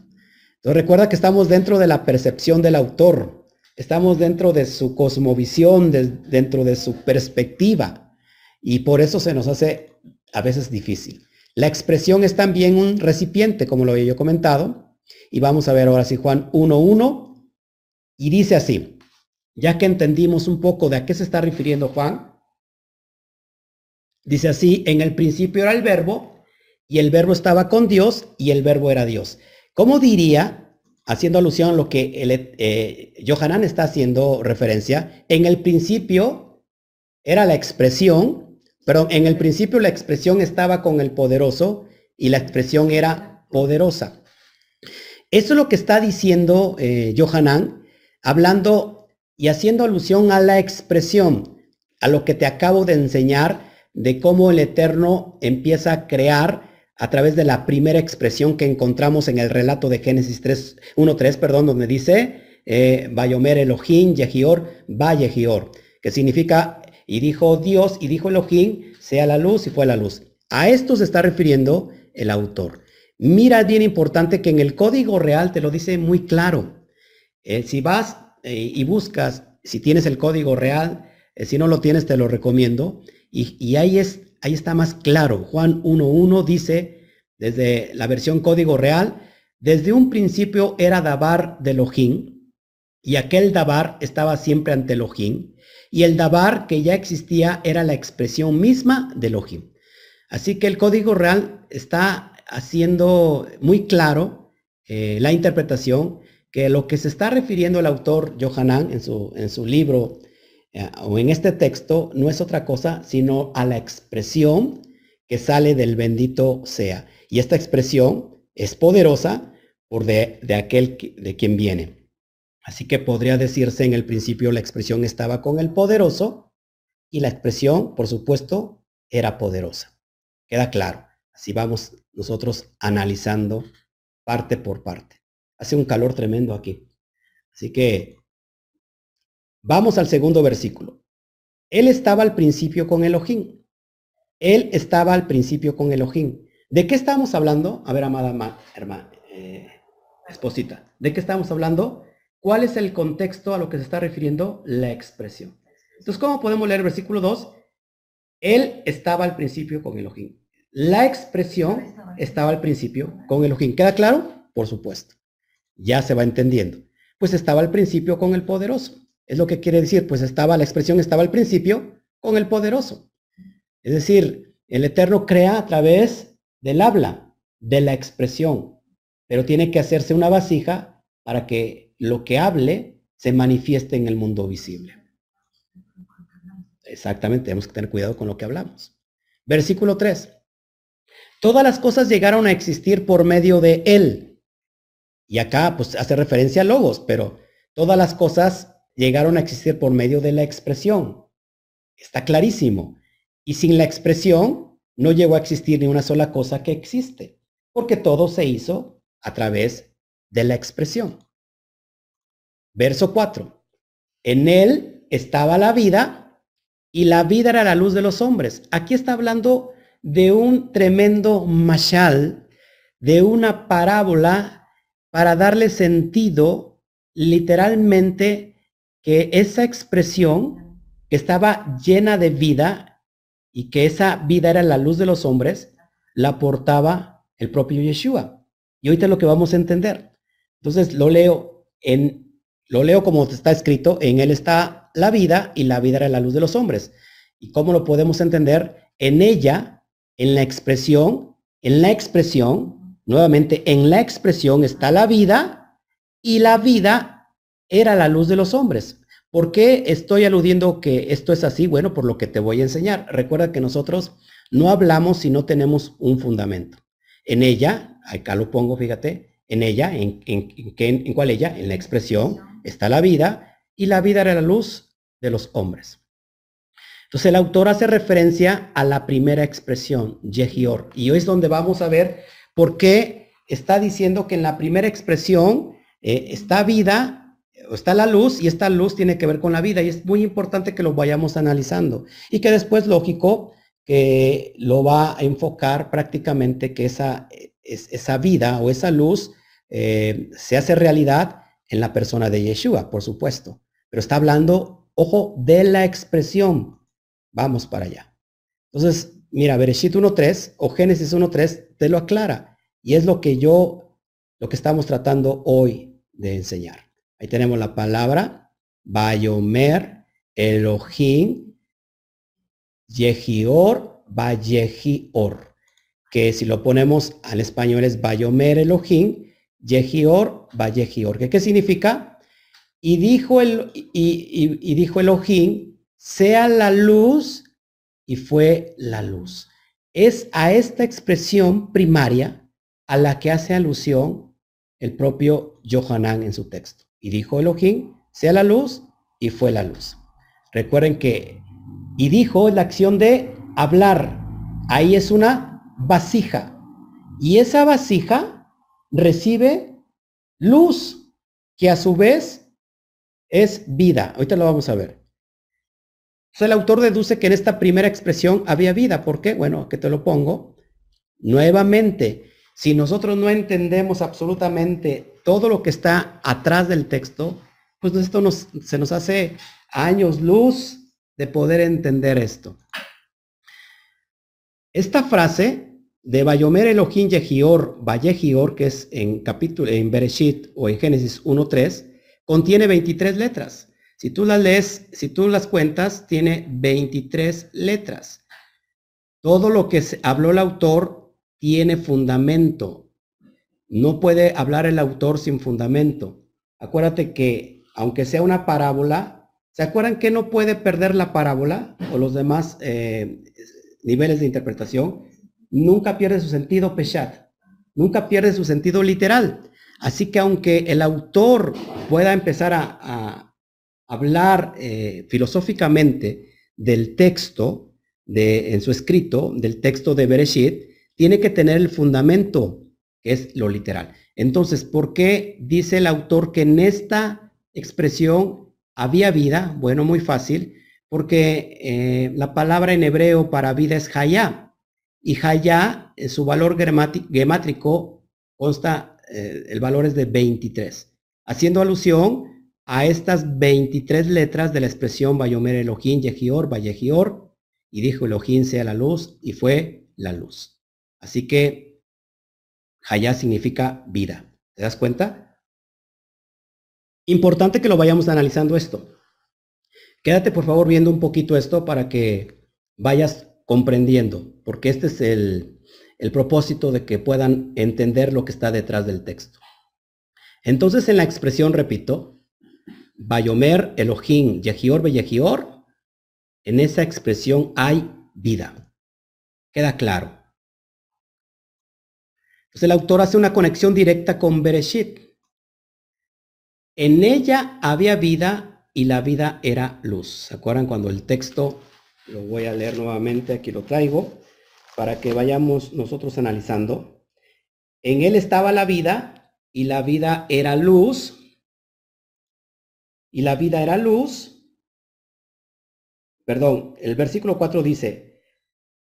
Entonces recuerda que estamos dentro de la percepción del autor, estamos dentro de su cosmovisión, dentro de su perspectiva, y por eso se nos hace a veces difícil. La expresión es también un recipiente, como lo había yo comentado, y vamos a ver ahora si Juan 1.1, y dice así, ya que entendimos un poco de a qué se está refiriendo Juan, dice así, en el principio era el verbo, y el verbo estaba con Dios y el verbo era Dios. ¿Cómo diría, haciendo alusión a lo que el, eh, está haciendo referencia, en el principio era la expresión, pero en el principio la expresión estaba con el poderoso y la expresión era poderosa. Eso es lo que está diciendo eh, hablando y haciendo alusión a la expresión, a lo que te acabo de enseñar de cómo el Eterno empieza a crear a través de la primera expresión que encontramos en el relato de Génesis 3, 1.3, perdón, donde dice, eh, Bayomer Elohim, Yehior, Yehior, que significa, y dijo Dios, y dijo Elohim, sea la luz, y fue la luz. A esto se está refiriendo el autor. Mira, bien importante que en el código real te lo dice muy claro. Eh, si vas eh, y buscas, si tienes el código real, eh, si no lo tienes, te lo recomiendo. Y, y ahí es ahí está más claro. Juan 1.1 dice, desde la versión código real, desde un principio era Dabar de Elohim, y aquel Dabar estaba siempre ante Elohim, y el Dabar que ya existía era la expresión misma de Elohim. Así que el código real está haciendo muy claro eh, la interpretación que lo que se está refiriendo el autor Johanan en su, en su libro o en este texto no es otra cosa sino a la expresión que sale del bendito sea. Y esta expresión es poderosa por de, aquel de quien viene. Así que podría decirse en el principio la expresión estaba con el poderoso y la expresión, por supuesto, era poderosa. Queda claro. Así vamos nosotros analizando parte por parte. Hace un calor tremendo aquí. Así que Vamos al segundo versículo. Él estaba al principio con Elohim. Él estaba al principio con Elohim. ¿De qué estamos hablando? A ver, amada hermana, eh, esposita, ¿de qué estamos hablando? ¿Cuál es el contexto a lo que se está refiriendo la expresión? Entonces, ¿cómo podemos leer el versículo 2? Él estaba al principio con Elohim. La expresión estaba al principio con Elohim. ¿Queda claro? Por supuesto. Ya se va entendiendo. Pues estaba al principio con el poderoso. Es lo que quiere decir, pues estaba, la expresión estaba al principio con el poderoso. Es decir, el Eterno crea a través del habla, de la expresión, pero tiene que hacerse una vasija para que lo que hable se manifieste en el mundo visible. Exactamente, tenemos que tener cuidado con lo que hablamos. Versículo 3. Todas las cosas llegaron a existir por medio de Él. Y acá pues hace referencia a logos, pero todas las cosas llegaron a existir por medio de la expresión. Está clarísimo. Y sin la expresión no llegó a existir ni una sola cosa que existe, porque todo se hizo a través de la expresión. Verso 4. En él estaba la vida y la vida era la luz de los hombres. Aquí está hablando de un tremendo mashal, de una parábola para darle sentido literalmente que esa expresión que estaba llena de vida y que esa vida era la luz de los hombres, la portaba el propio Yeshua. Y ahorita lo que vamos a entender. Entonces lo leo en lo leo como está escrito, en él está la vida y la vida era la luz de los hombres. ¿Y cómo lo podemos entender? En ella, en la expresión, en la expresión, nuevamente en la expresión está la vida y la vida era la luz de los hombres. ¿Por qué estoy aludiendo que esto es así? Bueno, por lo que te voy a enseñar. Recuerda que nosotros no hablamos si no tenemos un fundamento. En ella, acá lo pongo, fíjate, en ella, en, en, en, cuál ella, en la expresión, está la vida, y la vida era la luz de los hombres. Entonces el autor hace referencia a la primera expresión, Yehior, y hoy es donde vamos a ver por qué está diciendo que en la primera expresión eh, está vida está la luz y esta luz tiene que ver con la vida y es muy importante que lo vayamos analizando y que después, lógico, que lo va a enfocar prácticamente que esa, esa vida o esa luz eh, se hace realidad en la persona de Yeshua, por supuesto. Pero está hablando, ojo, de la expresión. Vamos para allá. Entonces, mira, Bereshit 1.3 o Génesis 1.3 te lo aclara. Y es lo que yo, lo que estamos tratando hoy de enseñar. Ahí tenemos la palabra Bayomer, Elohim, Yehior, Bayehior. Que si lo ponemos al español es Bayomer Elohim, Yehior, Bayehior. ¿Qué, ¿Qué significa? Y dijo, el, y, y dijo Elohim, sea la luz, y fue la luz. Es a esta expresión primaria a la que hace alusión el propio Johanan en su texto. Y dijo Elohim, sea la luz, y fue la luz. Recuerden que, y dijo la acción de hablar. Ahí es una vasija. Y esa vasija recibe luz, que a su vez es vida. Ahorita lo vamos a ver. el autor deduce que en esta primera expresión había vida. ¿Por qué? Bueno, que te lo pongo. Nuevamente, si nosotros no entendemos absolutamente todo lo que está atrás del texto, pues esto se nos hace años luz de poder entender esto. Esta frase de Bayomer Elohim Yehior, Vallejior, que es en capítulo, en Bereshit o en Génesis 1.3, contiene 23 letras. Si tú las lees, si tú las cuentas, tiene 23 letras. Todo lo que habló el autor tiene fundamento, no puede hablar el autor sin fundamento. Acuérdate que, aunque sea una parábola, ¿se acuerdan que no puede perder la parábola o los demás eh, niveles de interpretación? Nunca pierde su sentido peshat, nunca pierde su sentido literal. Así que aunque el autor pueda empezar a, hablar eh, filosóficamente del texto, de, en su escrito, del texto de Bereshit, tiene que tener el fundamento es lo literal. Entonces, ¿por qué dice el autor que en esta expresión había vida? Bueno, muy fácil, porque eh, la palabra en hebreo para vida es hayá, y hayá, en su valor gemátrico consta, eh, el valor es de 23, haciendo alusión a estas 23 letras de la expresión Bayomer Elohim Yehior, Vallejior, y dijo Elohim sea la luz, y fue la luz. Así que hayá significa vida. ¿Te das cuenta? Importante que lo vayamos analizando esto. Quédate por favor viendo un poquito esto para que vayas comprendiendo, porque este es el, propósito de que puedan entender lo que está detrás del texto. Entonces en la expresión, repito, Bayomer, Elohim, Yehior, Beyehior, en esa expresión hay vida. Queda claro. Entonces el autor hace una conexión directa con Bereshit. En ella había vida y la vida era luz. ¿Se acuerdan cuando el texto, lo voy a leer nuevamente, aquí lo traigo, para que vayamos nosotros analizando? En él estaba la vida y la vida era luz. Y la vida era luz. Perdón, el versículo 4 dice,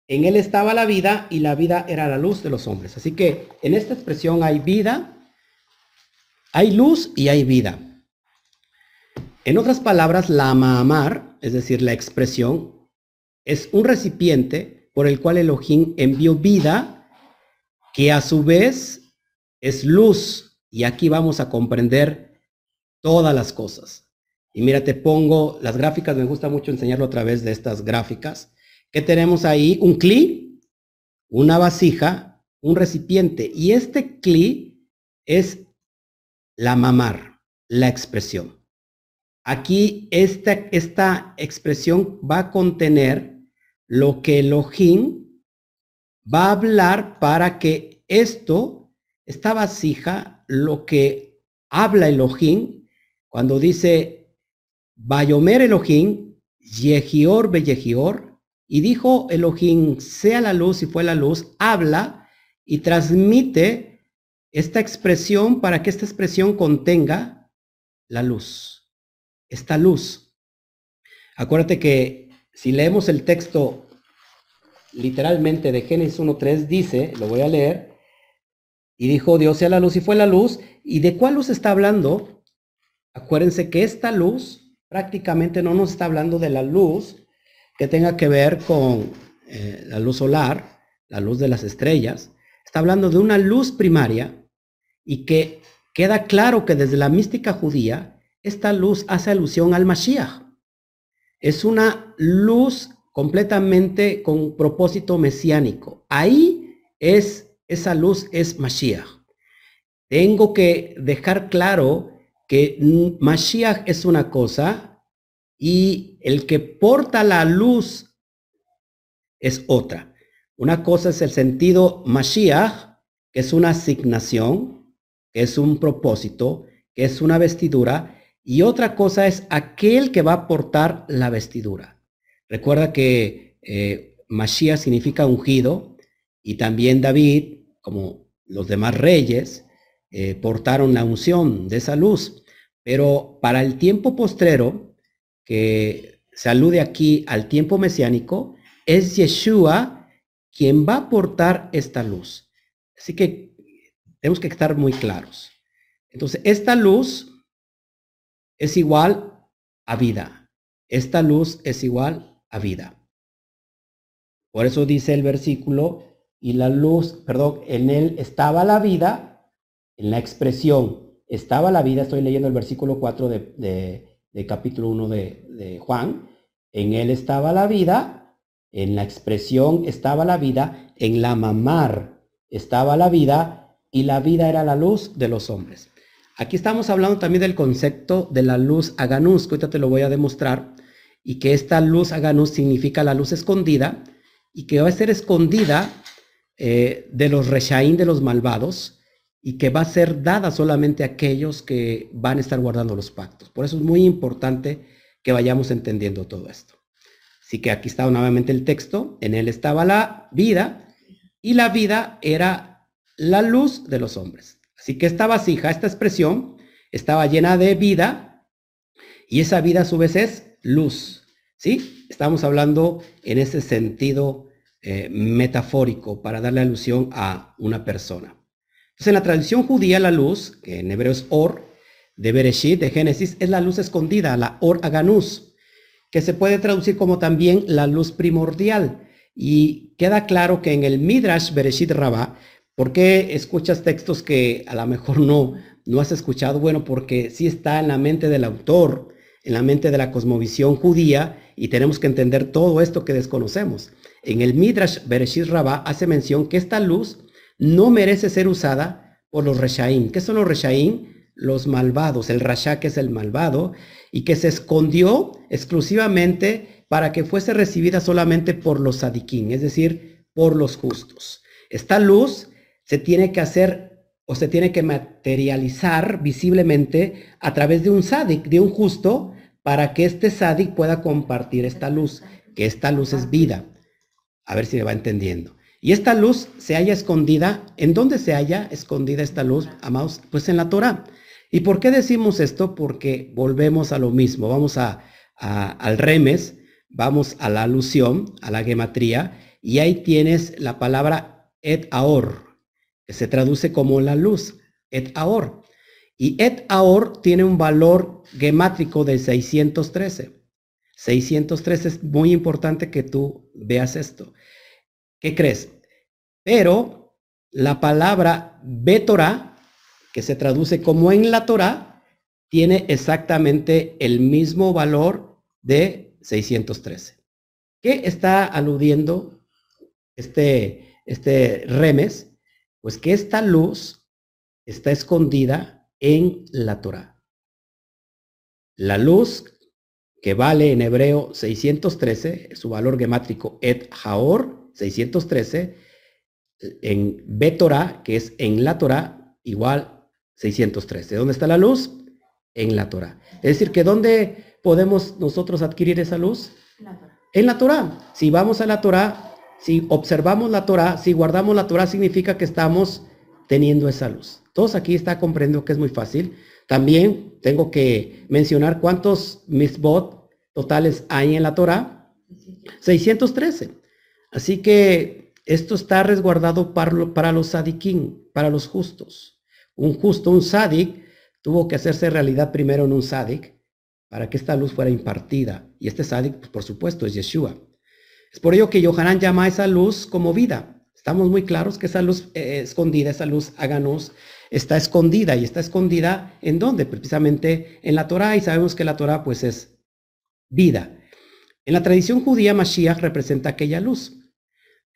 en él estaba la vida y la vida era la luz de los hombres. Así que en esta expresión hay vida, hay luz y hay vida. En otras palabras, la amar, es decir, la expresión, es un recipiente por el cual Elohim envió vida, que a su vez es luz. Y aquí vamos a comprender todas las cosas. Y mira, te pongo las gráficas, me gusta mucho enseñarlo a través de estas gráficas. Que tenemos ahí? Un cli, una vasija, un recipiente. Y este cli es la mamar, la expresión. Aquí esta, esta expresión va a contener lo que Elohim va a hablar para que esto, esta vasija, lo que habla Elohim, cuando dice Bayomer Elohim, Yehior Beyehior, y dijo Elohim, sea la luz y fue la luz, habla y transmite esta expresión para que esta expresión contenga la luz esta luz. Acuérdate que si leemos el texto literalmente de Génesis 1.3, dice, lo voy a leer, y dijo Dios sea la luz y fue la luz. ¿Y de cuál luz está hablando? Acuérdense que esta luz prácticamente no nos está hablando de la luz que tenga que ver con eh, la luz solar, la luz de las estrellas. Está hablando de una luz primaria y que queda claro que desde la mística judía esta luz hace alusión al Mashiach. Es una luz completamente con propósito mesiánico. Ahí es, esa luz es Mashiach. Tengo que dejar claro que Mashiach es una cosa y el que porta la luz es otra. Una cosa es el sentido Mashiach, que es una asignación, que es un propósito, que es una vestidura, y otra cosa es aquel que va a portar la vestidura. Recuerda que eh, Mashiach significa ungido y también David, como los demás reyes, eh, portaron la unción de esa luz. Pero para el tiempo postrero, que se alude aquí al tiempo mesiánico, es Yeshua quien va a portar esta luz. Así que tenemos que estar muy claros. Entonces, esta luz es igual a vida. Esta luz es igual a vida. Por eso dice el versículo, y la luz, perdón, en él estaba la vida, en la expresión estaba la vida, estoy leyendo el versículo 4 de, capítulo 1 de, de Juan, en él estaba la vida, en la expresión estaba la vida, en la mamar estaba la vida, y la vida era la luz de los hombres. Aquí estamos hablando también del concepto de la luz aganús, que ahorita te lo voy a demostrar, y que esta luz aganús significa la luz escondida, y que va a ser escondida eh, de los reshaín, de los malvados, y que va a ser dada solamente a aquellos que van a estar guardando los pactos. Por eso es muy importante que vayamos entendiendo todo esto. Así que aquí está nuevamente el texto, en él estaba la vida, y la vida era la luz de los hombres. Así que esta vasija, esta expresión, estaba llena de vida y esa vida a su vez es luz. ¿Sí? Estamos hablando en ese sentido eh, metafórico para darle alusión a una persona. Entonces, en la tradición judía, la luz, que en hebreo es Or, de Bereshit, de Génesis, es la luz escondida, la Or Aganus, que se puede traducir como también la luz primordial. Y queda claro que en el Midrash Bereshit Rabbah, ¿por qué escuchas textos que a lo mejor no, no has escuchado? Bueno, porque sí está en la mente del autor, en la mente de la cosmovisión judía, y tenemos que entender todo esto que desconocemos. En el Midrash Bereshit Rabbah hace mención que esta luz no merece ser usada por los Reshaim. ¿Qué son los Reshaim? Los malvados, el Rasha que es el malvado, y que se escondió exclusivamente para que fuese recibida solamente por los sadiquín, es decir, por los justos. Esta luz se tiene que hacer o se tiene que materializar visiblemente a través de un sadik, de un justo, para que este sadik pueda compartir esta luz, que esta luz es vida. A ver si me va entendiendo. Y esta luz se halla escondida. ¿En dónde se halla escondida esta luz, amados? Pues en la Torah. ¿Y por qué decimos esto? Porque volvemos a lo mismo. Vamos a, al remes, vamos a la alusión, a la gematría, y ahí tienes la palabra et aor, que se traduce como la luz, et aor. Y et aor tiene un valor gemátrico de 613. 613 es muy importante que tú veas esto. ¿Qué crees? Pero la palabra Betorah, que se traduce como en la Torah, tiene exactamente el mismo valor de 613. ¿Qué está aludiendo este, este remes? Pues que esta luz está escondida en la Torah. La luz que vale en hebreo 613, su valor gemátrico et haor, 613, en Betorah, que es en la Torah, igual 613. ¿Dónde está la luz? En la Torah. Es decir, que ¿dónde podemos nosotros adquirir esa luz? En la Torah. Si vamos a la Torah, si observamos la Torah, si guardamos la Torah, significa que estamos teniendo esa luz. Todos aquí está comprendiendo que es muy fácil. También tengo que mencionar cuántos misbot totales hay en la Torah. 613. Así que esto está resguardado para, los sadiquín, para los justos. Un justo, un sadik, tuvo que hacerse realidad primero en un sadik para que esta luz fuera impartida. Y este sadik, pues, por supuesto, es Yeshua. Es por ello que Yohanan llama a esa luz como vida. Estamos muy claros que esa luz eh, escondida, esa luz háganos, está escondida. ¿Y está escondida en dónde? Precisamente en la Torah. Y sabemos que la Torah pues es vida. En la tradición judía, Mashiach representa aquella luz.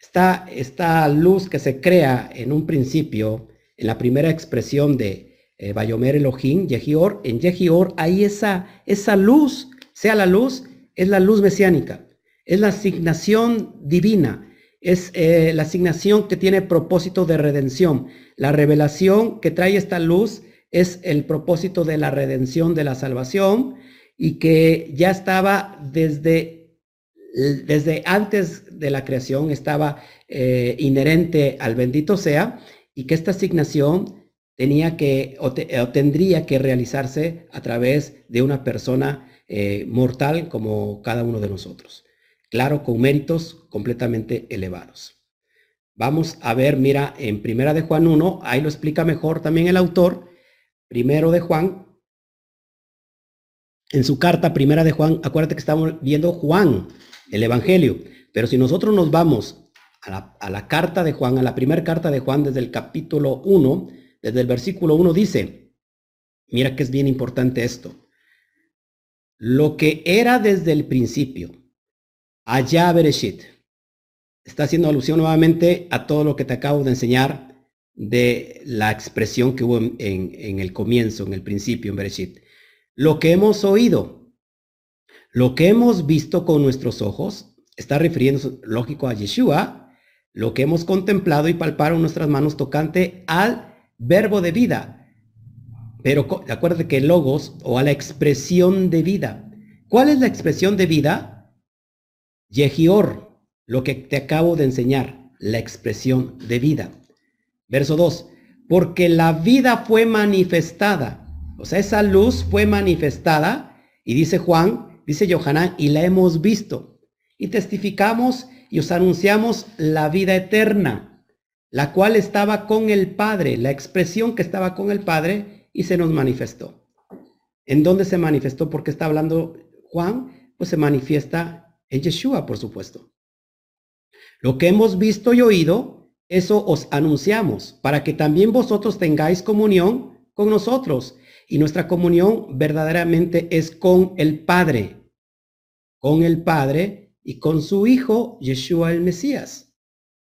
Esta, esta luz que se crea en un principio, en la primera expresión de eh, Bayomer Elohim, Yehior, en Yehior hay esa, esa luz, sea la luz, es la luz mesiánica, es la asignación divina, es eh, la asignación que tiene propósito de redención. La revelación que trae esta luz es el propósito de la redención de la salvación y que ya estaba desde desde antes de la creación estaba eh, inherente al bendito sea y que esta asignación tenía que o, tendría que realizarse a través de una persona eh, mortal como cada uno de nosotros. Claro, con méritos completamente elevados. Vamos a ver, mira, en Primera de Juan 1, ahí lo explica mejor también el autor, Primero de Juan, en su carta Primera de Juan, acuérdate que estamos viendo Juan, el Evangelio. Pero si nosotros nos vamos a la, carta de Juan, a la primera carta de Juan desde el capítulo 1, desde el versículo 1 dice, mira que es bien importante esto, lo que era desde el principio, allá Bereshit, está haciendo alusión nuevamente a todo lo que te acabo de enseñar de la expresión que hubo en, en el comienzo, en el principio, en Bereshit. Lo que hemos oído, lo que hemos visto con nuestros ojos está refiriéndose, lógico, a Yeshua, lo que hemos contemplado y palpado en nuestras manos tocante al verbo de vida. Pero acuérdate que logos o a la expresión de vida. ¿Cuál es la expresión de vida? Yehior, lo que te acabo de enseñar, la expresión de vida. Verso 2, porque la vida fue manifestada. O sea, esa luz fue manifestada y dice Juan dice Johanán, y la hemos visto. Y testificamos y os anunciamos la vida eterna, la cual estaba con el Padre, la expresión que estaba con el Padre y se nos manifestó. ¿En dónde se manifestó? Porque está hablando Juan, pues se manifiesta en Yeshua, por supuesto. Lo que hemos visto y oído, eso os anunciamos, para que también vosotros tengáis comunión con nosotros. Y nuestra comunión verdaderamente es con el Padre, con el Padre y con su Hijo, Yeshua el Mesías.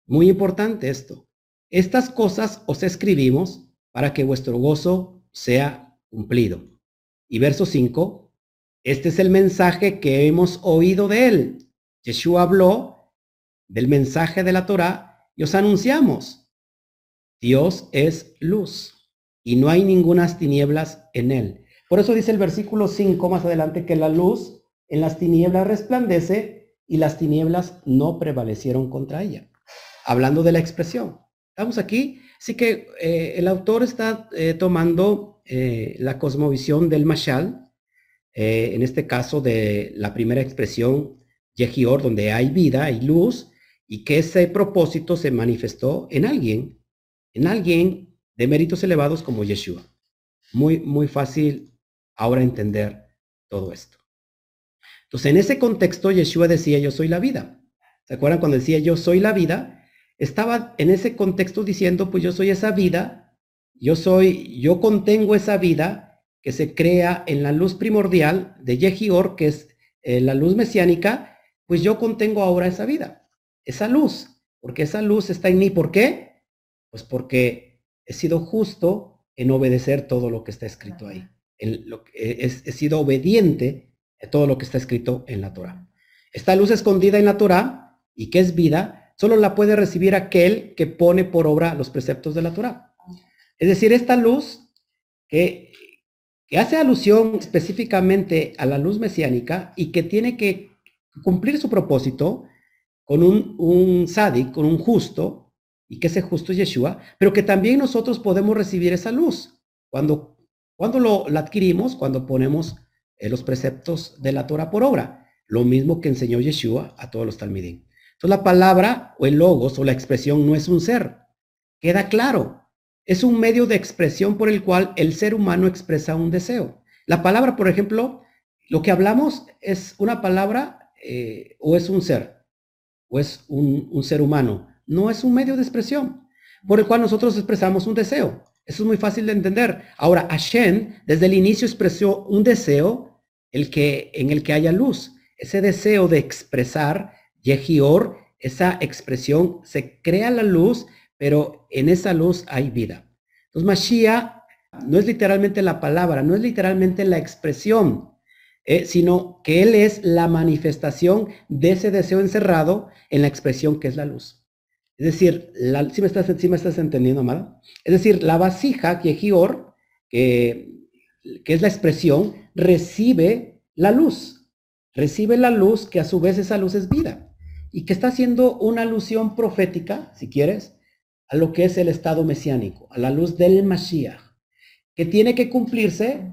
Muy importante esto. Estas cosas os escribimos para que vuestro gozo sea cumplido. Y verso 5, este es el mensaje que hemos oído de él. Yeshua habló del mensaje de la Torah y os anunciamos. Dios es luz y no hay ningunas tinieblas en él. Por eso dice el versículo 5 más adelante que la luz en las tinieblas resplandece y las tinieblas no prevalecieron contra ella. Hablando de la expresión. Estamos aquí. Así que eh, el autor está eh, tomando eh, la cosmovisión del Mashal, en este caso de la primera expresión, Yehior, donde hay vida, hay luz, y que ese propósito se manifestó en alguien, en alguien de méritos elevados como Yeshua. Muy, muy fácil ahora entender todo esto. Entonces, en ese contexto, Yeshua decía, yo soy la vida. ¿Se acuerdan cuando decía, yo soy la vida? Estaba en ese contexto diciendo, pues yo soy esa vida, yo soy, yo contengo esa vida que se crea en la luz primordial de Yehior, que es eh, la luz mesiánica, pues yo contengo ahora esa vida, esa luz, porque esa luz está en mí. ¿Por qué? Pues porque he sido justo en obedecer todo lo que está escrito ahí. En lo, he, he sido obediente a todo lo que está escrito en la Torah. Esta luz escondida en la Torah y que es vida, solo la puede recibir aquel que pone por obra los preceptos de la Torah. Es decir, esta luz que que hace alusión específicamente a la luz mesiánica y que tiene que cumplir su propósito con un, un con un justo, y que ese justo es Yeshua, pero que también nosotros podemos recibir esa luz cuando, cuando lo, la adquirimos, cuando ponemos eh, los preceptos de la Torah por obra, lo mismo que enseñó Yeshua a todos los talmidim. Entonces la palabra o el logos o la expresión no es un ser, queda claro, es un medio de expresión por el cual el ser humano expresa un deseo. La palabra, por ejemplo, lo que hablamos es una palabra eh, o es un ser, o es un ser humano. No es un medio de expresión por el cual nosotros expresamos un deseo. Eso es muy fácil de entender. Ahora, Hashem desde el inicio expresó un deseo el que, en el que haya luz. Ese deseo de expresar, Yehior, esa expresión, se crea la luz pero en esa luz hay vida. Entonces, Mashiach no es literalmente la palabra, no es literalmente la expresión, eh, sino que Él es la manifestación de ese deseo encerrado en la expresión que es la luz. Es decir, si, me estás, me estás entendiendo, amada? Es decir, la vasija, que, que es la expresión, recibe la luz. Recibe la luz, que a su vez esa luz es vida. Y que está haciendo una alusión profética, si quieres, a lo que es el estado mesiánico, a la luz del Mashiach, que tiene que cumplirse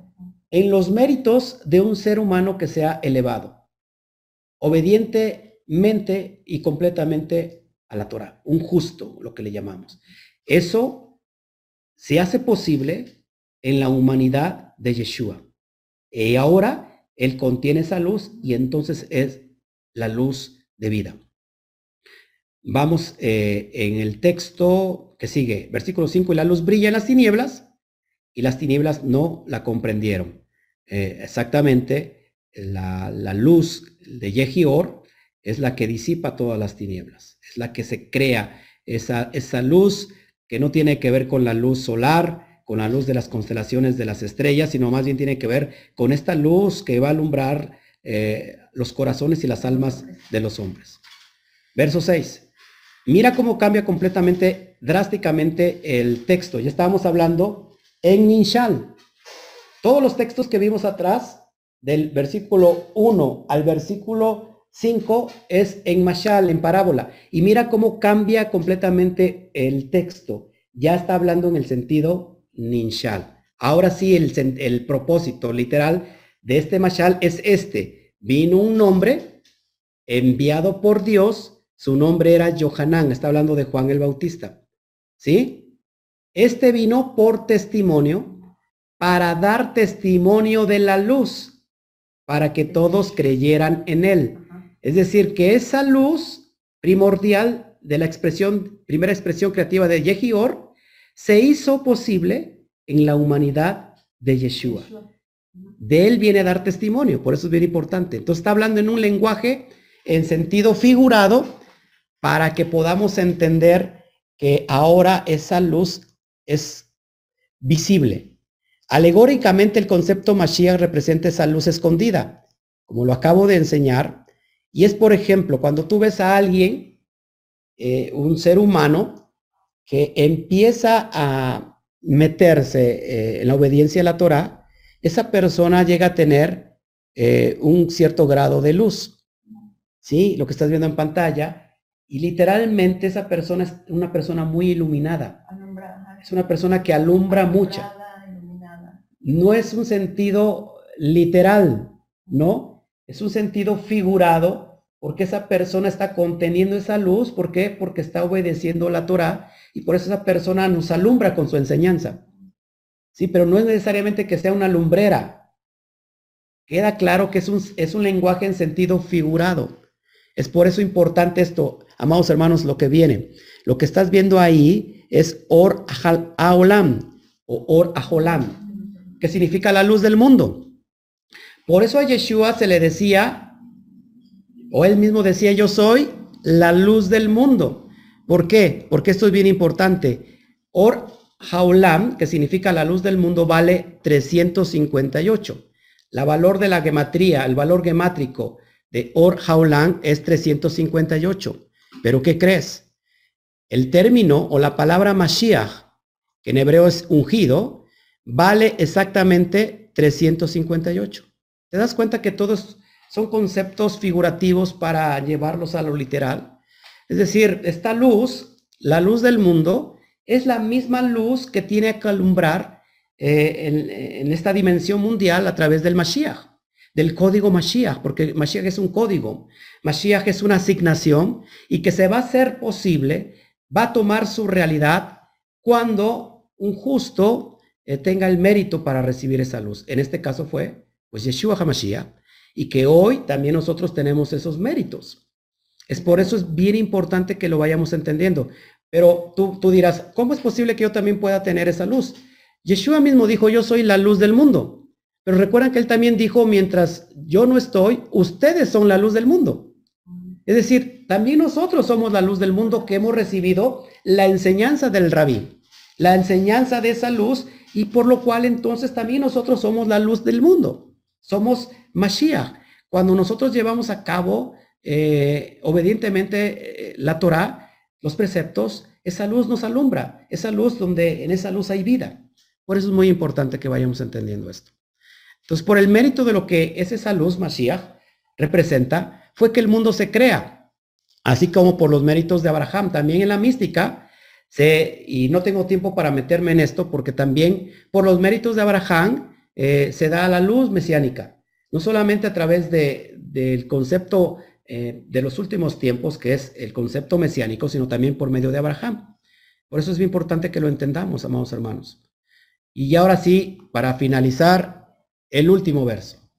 en los méritos de un ser humano que sea elevado, obedientemente y completamente a la Torah, un justo, lo que le llamamos. Eso se hace posible en la humanidad de Yeshua. Y ahora Él contiene esa luz y entonces es la luz de vida. Vamos eh, en el texto que sigue, versículo 5, y la luz brilla en las tinieblas y las tinieblas no la comprendieron. Eh, exactamente, la, luz de Yehior es la que disipa todas las tinieblas, es la que se crea, esa, esa luz que no tiene que ver con la luz solar, con la luz de las constelaciones de las estrellas, sino más bien tiene que ver con esta luz que va a alumbrar eh, los corazones y las almas de los hombres. Verso 6. Mira cómo cambia completamente, drásticamente el texto. Ya estábamos hablando en Ninshal. Todos los textos que vimos atrás, del versículo 1 al versículo 5, es en Mashal, en parábola. Y mira cómo cambia completamente el texto. Ya está hablando en el sentido Ninshal. Ahora sí, el, el propósito literal de este Mashal es este. vino un hombre enviado por Dios, su nombre era Johanán, está hablando de Juan el Bautista. ¿Sí? Este vino por testimonio para dar testimonio de la luz, para que todos creyeran en él. Es decir, que esa luz primordial de la expresión, primera expresión creativa de Yehior, se hizo posible en la humanidad de Yeshua. De él viene a dar testimonio, por eso es bien importante. Entonces está hablando en un lenguaje en sentido figurado para que podamos entender que ahora esa luz es visible. Alegóricamente el concepto Mashiach representa esa luz escondida, como lo acabo de enseñar, y es por ejemplo cuando tú ves a alguien, eh, un ser humano, que empieza a meterse eh, en la obediencia a la Torah, esa persona llega a tener eh, un cierto grado de luz. ¿Sí? Lo que estás viendo en pantalla. Y literalmente esa persona es una persona muy iluminada. Es una persona que alumbra mucho. No es un sentido literal, ¿no? Es un sentido figurado porque esa persona está conteniendo esa luz. ¿Por qué? Porque está obedeciendo la Torah y por eso esa persona nos alumbra con su enseñanza. Sí, pero no es necesariamente que sea una lumbrera. Queda claro que es un, es un lenguaje en sentido figurado. Es por eso importante esto, amados hermanos, lo que viene. Lo que estás viendo ahí es Or Aolam o Or Aholam, que significa la luz del mundo. Por eso a Yeshua se le decía, o él mismo decía, yo soy la luz del mundo. ¿Por qué? Porque esto es bien importante. Or Haulam, que significa la luz del mundo, vale 358. La valor de la gematría, el valor gemátrico de Or Haulam es 358. Pero ¿qué crees? El término o la palabra Mashiach, que en hebreo es ungido, vale exactamente 358. ¿Te das cuenta que todos son conceptos figurativos para llevarlos a lo literal? Es decir, esta luz, la luz del mundo, es la misma luz que tiene que alumbrar eh, en, esta dimensión mundial a través del Mashiach, del código Mashiach, porque Mashiach es un código, Mashiach es una asignación y que se va a hacer posible, va a tomar su realidad cuando un justo eh, tenga el mérito para recibir esa luz. En este caso fue, pues, Yeshua HaMashiach, y que hoy también nosotros tenemos esos méritos. Es por eso es bien importante que lo vayamos entendiendo. Pero tú, tú dirás, ¿cómo es posible que yo también pueda tener esa luz? Yeshua mismo dijo, yo soy la luz del mundo. Pero recuerdan que él también dijo, mientras yo no estoy, ustedes son la luz del mundo. Es decir, también nosotros somos la luz del mundo que hemos recibido la enseñanza del rabí, la enseñanza de esa luz y por lo cual entonces también nosotros somos la luz del mundo. Somos Mashiach. Cuando nosotros llevamos a cabo eh, obedientemente eh, la Torah, los preceptos, esa luz nos alumbra, esa luz donde en esa luz hay vida. Por eso es muy importante que vayamos entendiendo esto. Entonces, por el mérito de lo que es esa luz, Mashiach, representa, fue que el mundo se crea, así como por los méritos de Abraham. También en la mística, se, y no tengo tiempo para meterme en esto, porque también por los méritos de Abraham eh, se da la luz mesiánica, no solamente a través de, del concepto eh, de los últimos tiempos, que es el concepto mesiánico, sino también por medio de Abraham. Por eso es muy importante que lo entendamos, amados hermanos. Y ahora sí, para finalizar, el último verso.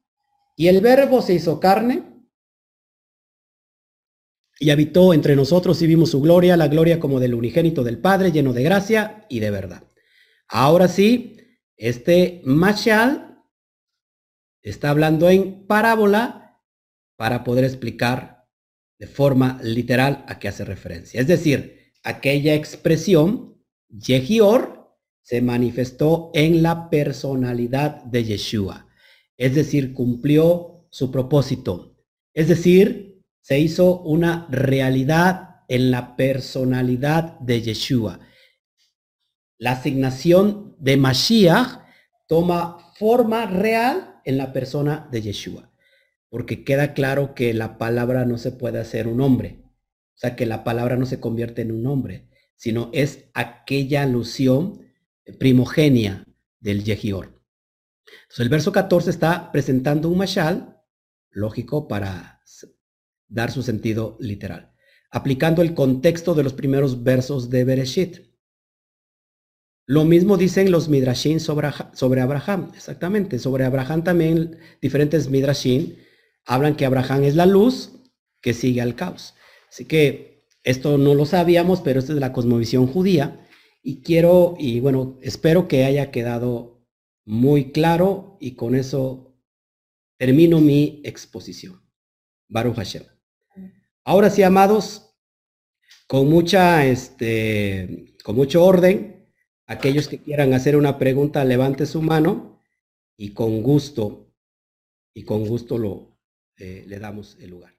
Y el verbo se hizo carne y habitó entre nosotros y vimos su gloria, la gloria como del unigénito del Padre, lleno de gracia y de verdad. Ahora sí, este machal está hablando en parábola para poder explicar de forma literal a qué hace referencia. Es decir, aquella expresión, Yehior, se manifestó en la personalidad de Yeshua. Es decir, cumplió su propósito. Es decir, se hizo una realidad en la personalidad de Yeshua. La asignación de Mashiach toma forma real en la persona de Yeshua porque queda claro que la palabra no se puede hacer un hombre. O sea, que la palabra no se convierte en un hombre, sino es aquella alusión primogenia del Yehior. Entonces el verso 14 está presentando un mashal, lógico para dar su sentido literal, aplicando el contexto de los primeros versos de Bereshit. Lo mismo dicen los midrashim sobre, sobre Abraham, exactamente. Sobre Abraham también diferentes midrashim hablan que Abraham es la luz que sigue al caos. Así que esto no lo sabíamos, pero esto es la cosmovisión judía. Y quiero, y bueno, espero que haya quedado muy claro y con eso termino mi exposición. Baruch Hashem. Ahora sí, amados, con mucha, este, con mucho orden, aquellos que quieran hacer una pregunta, levante su mano y con gusto, y con gusto lo, eh, le damos el lugar.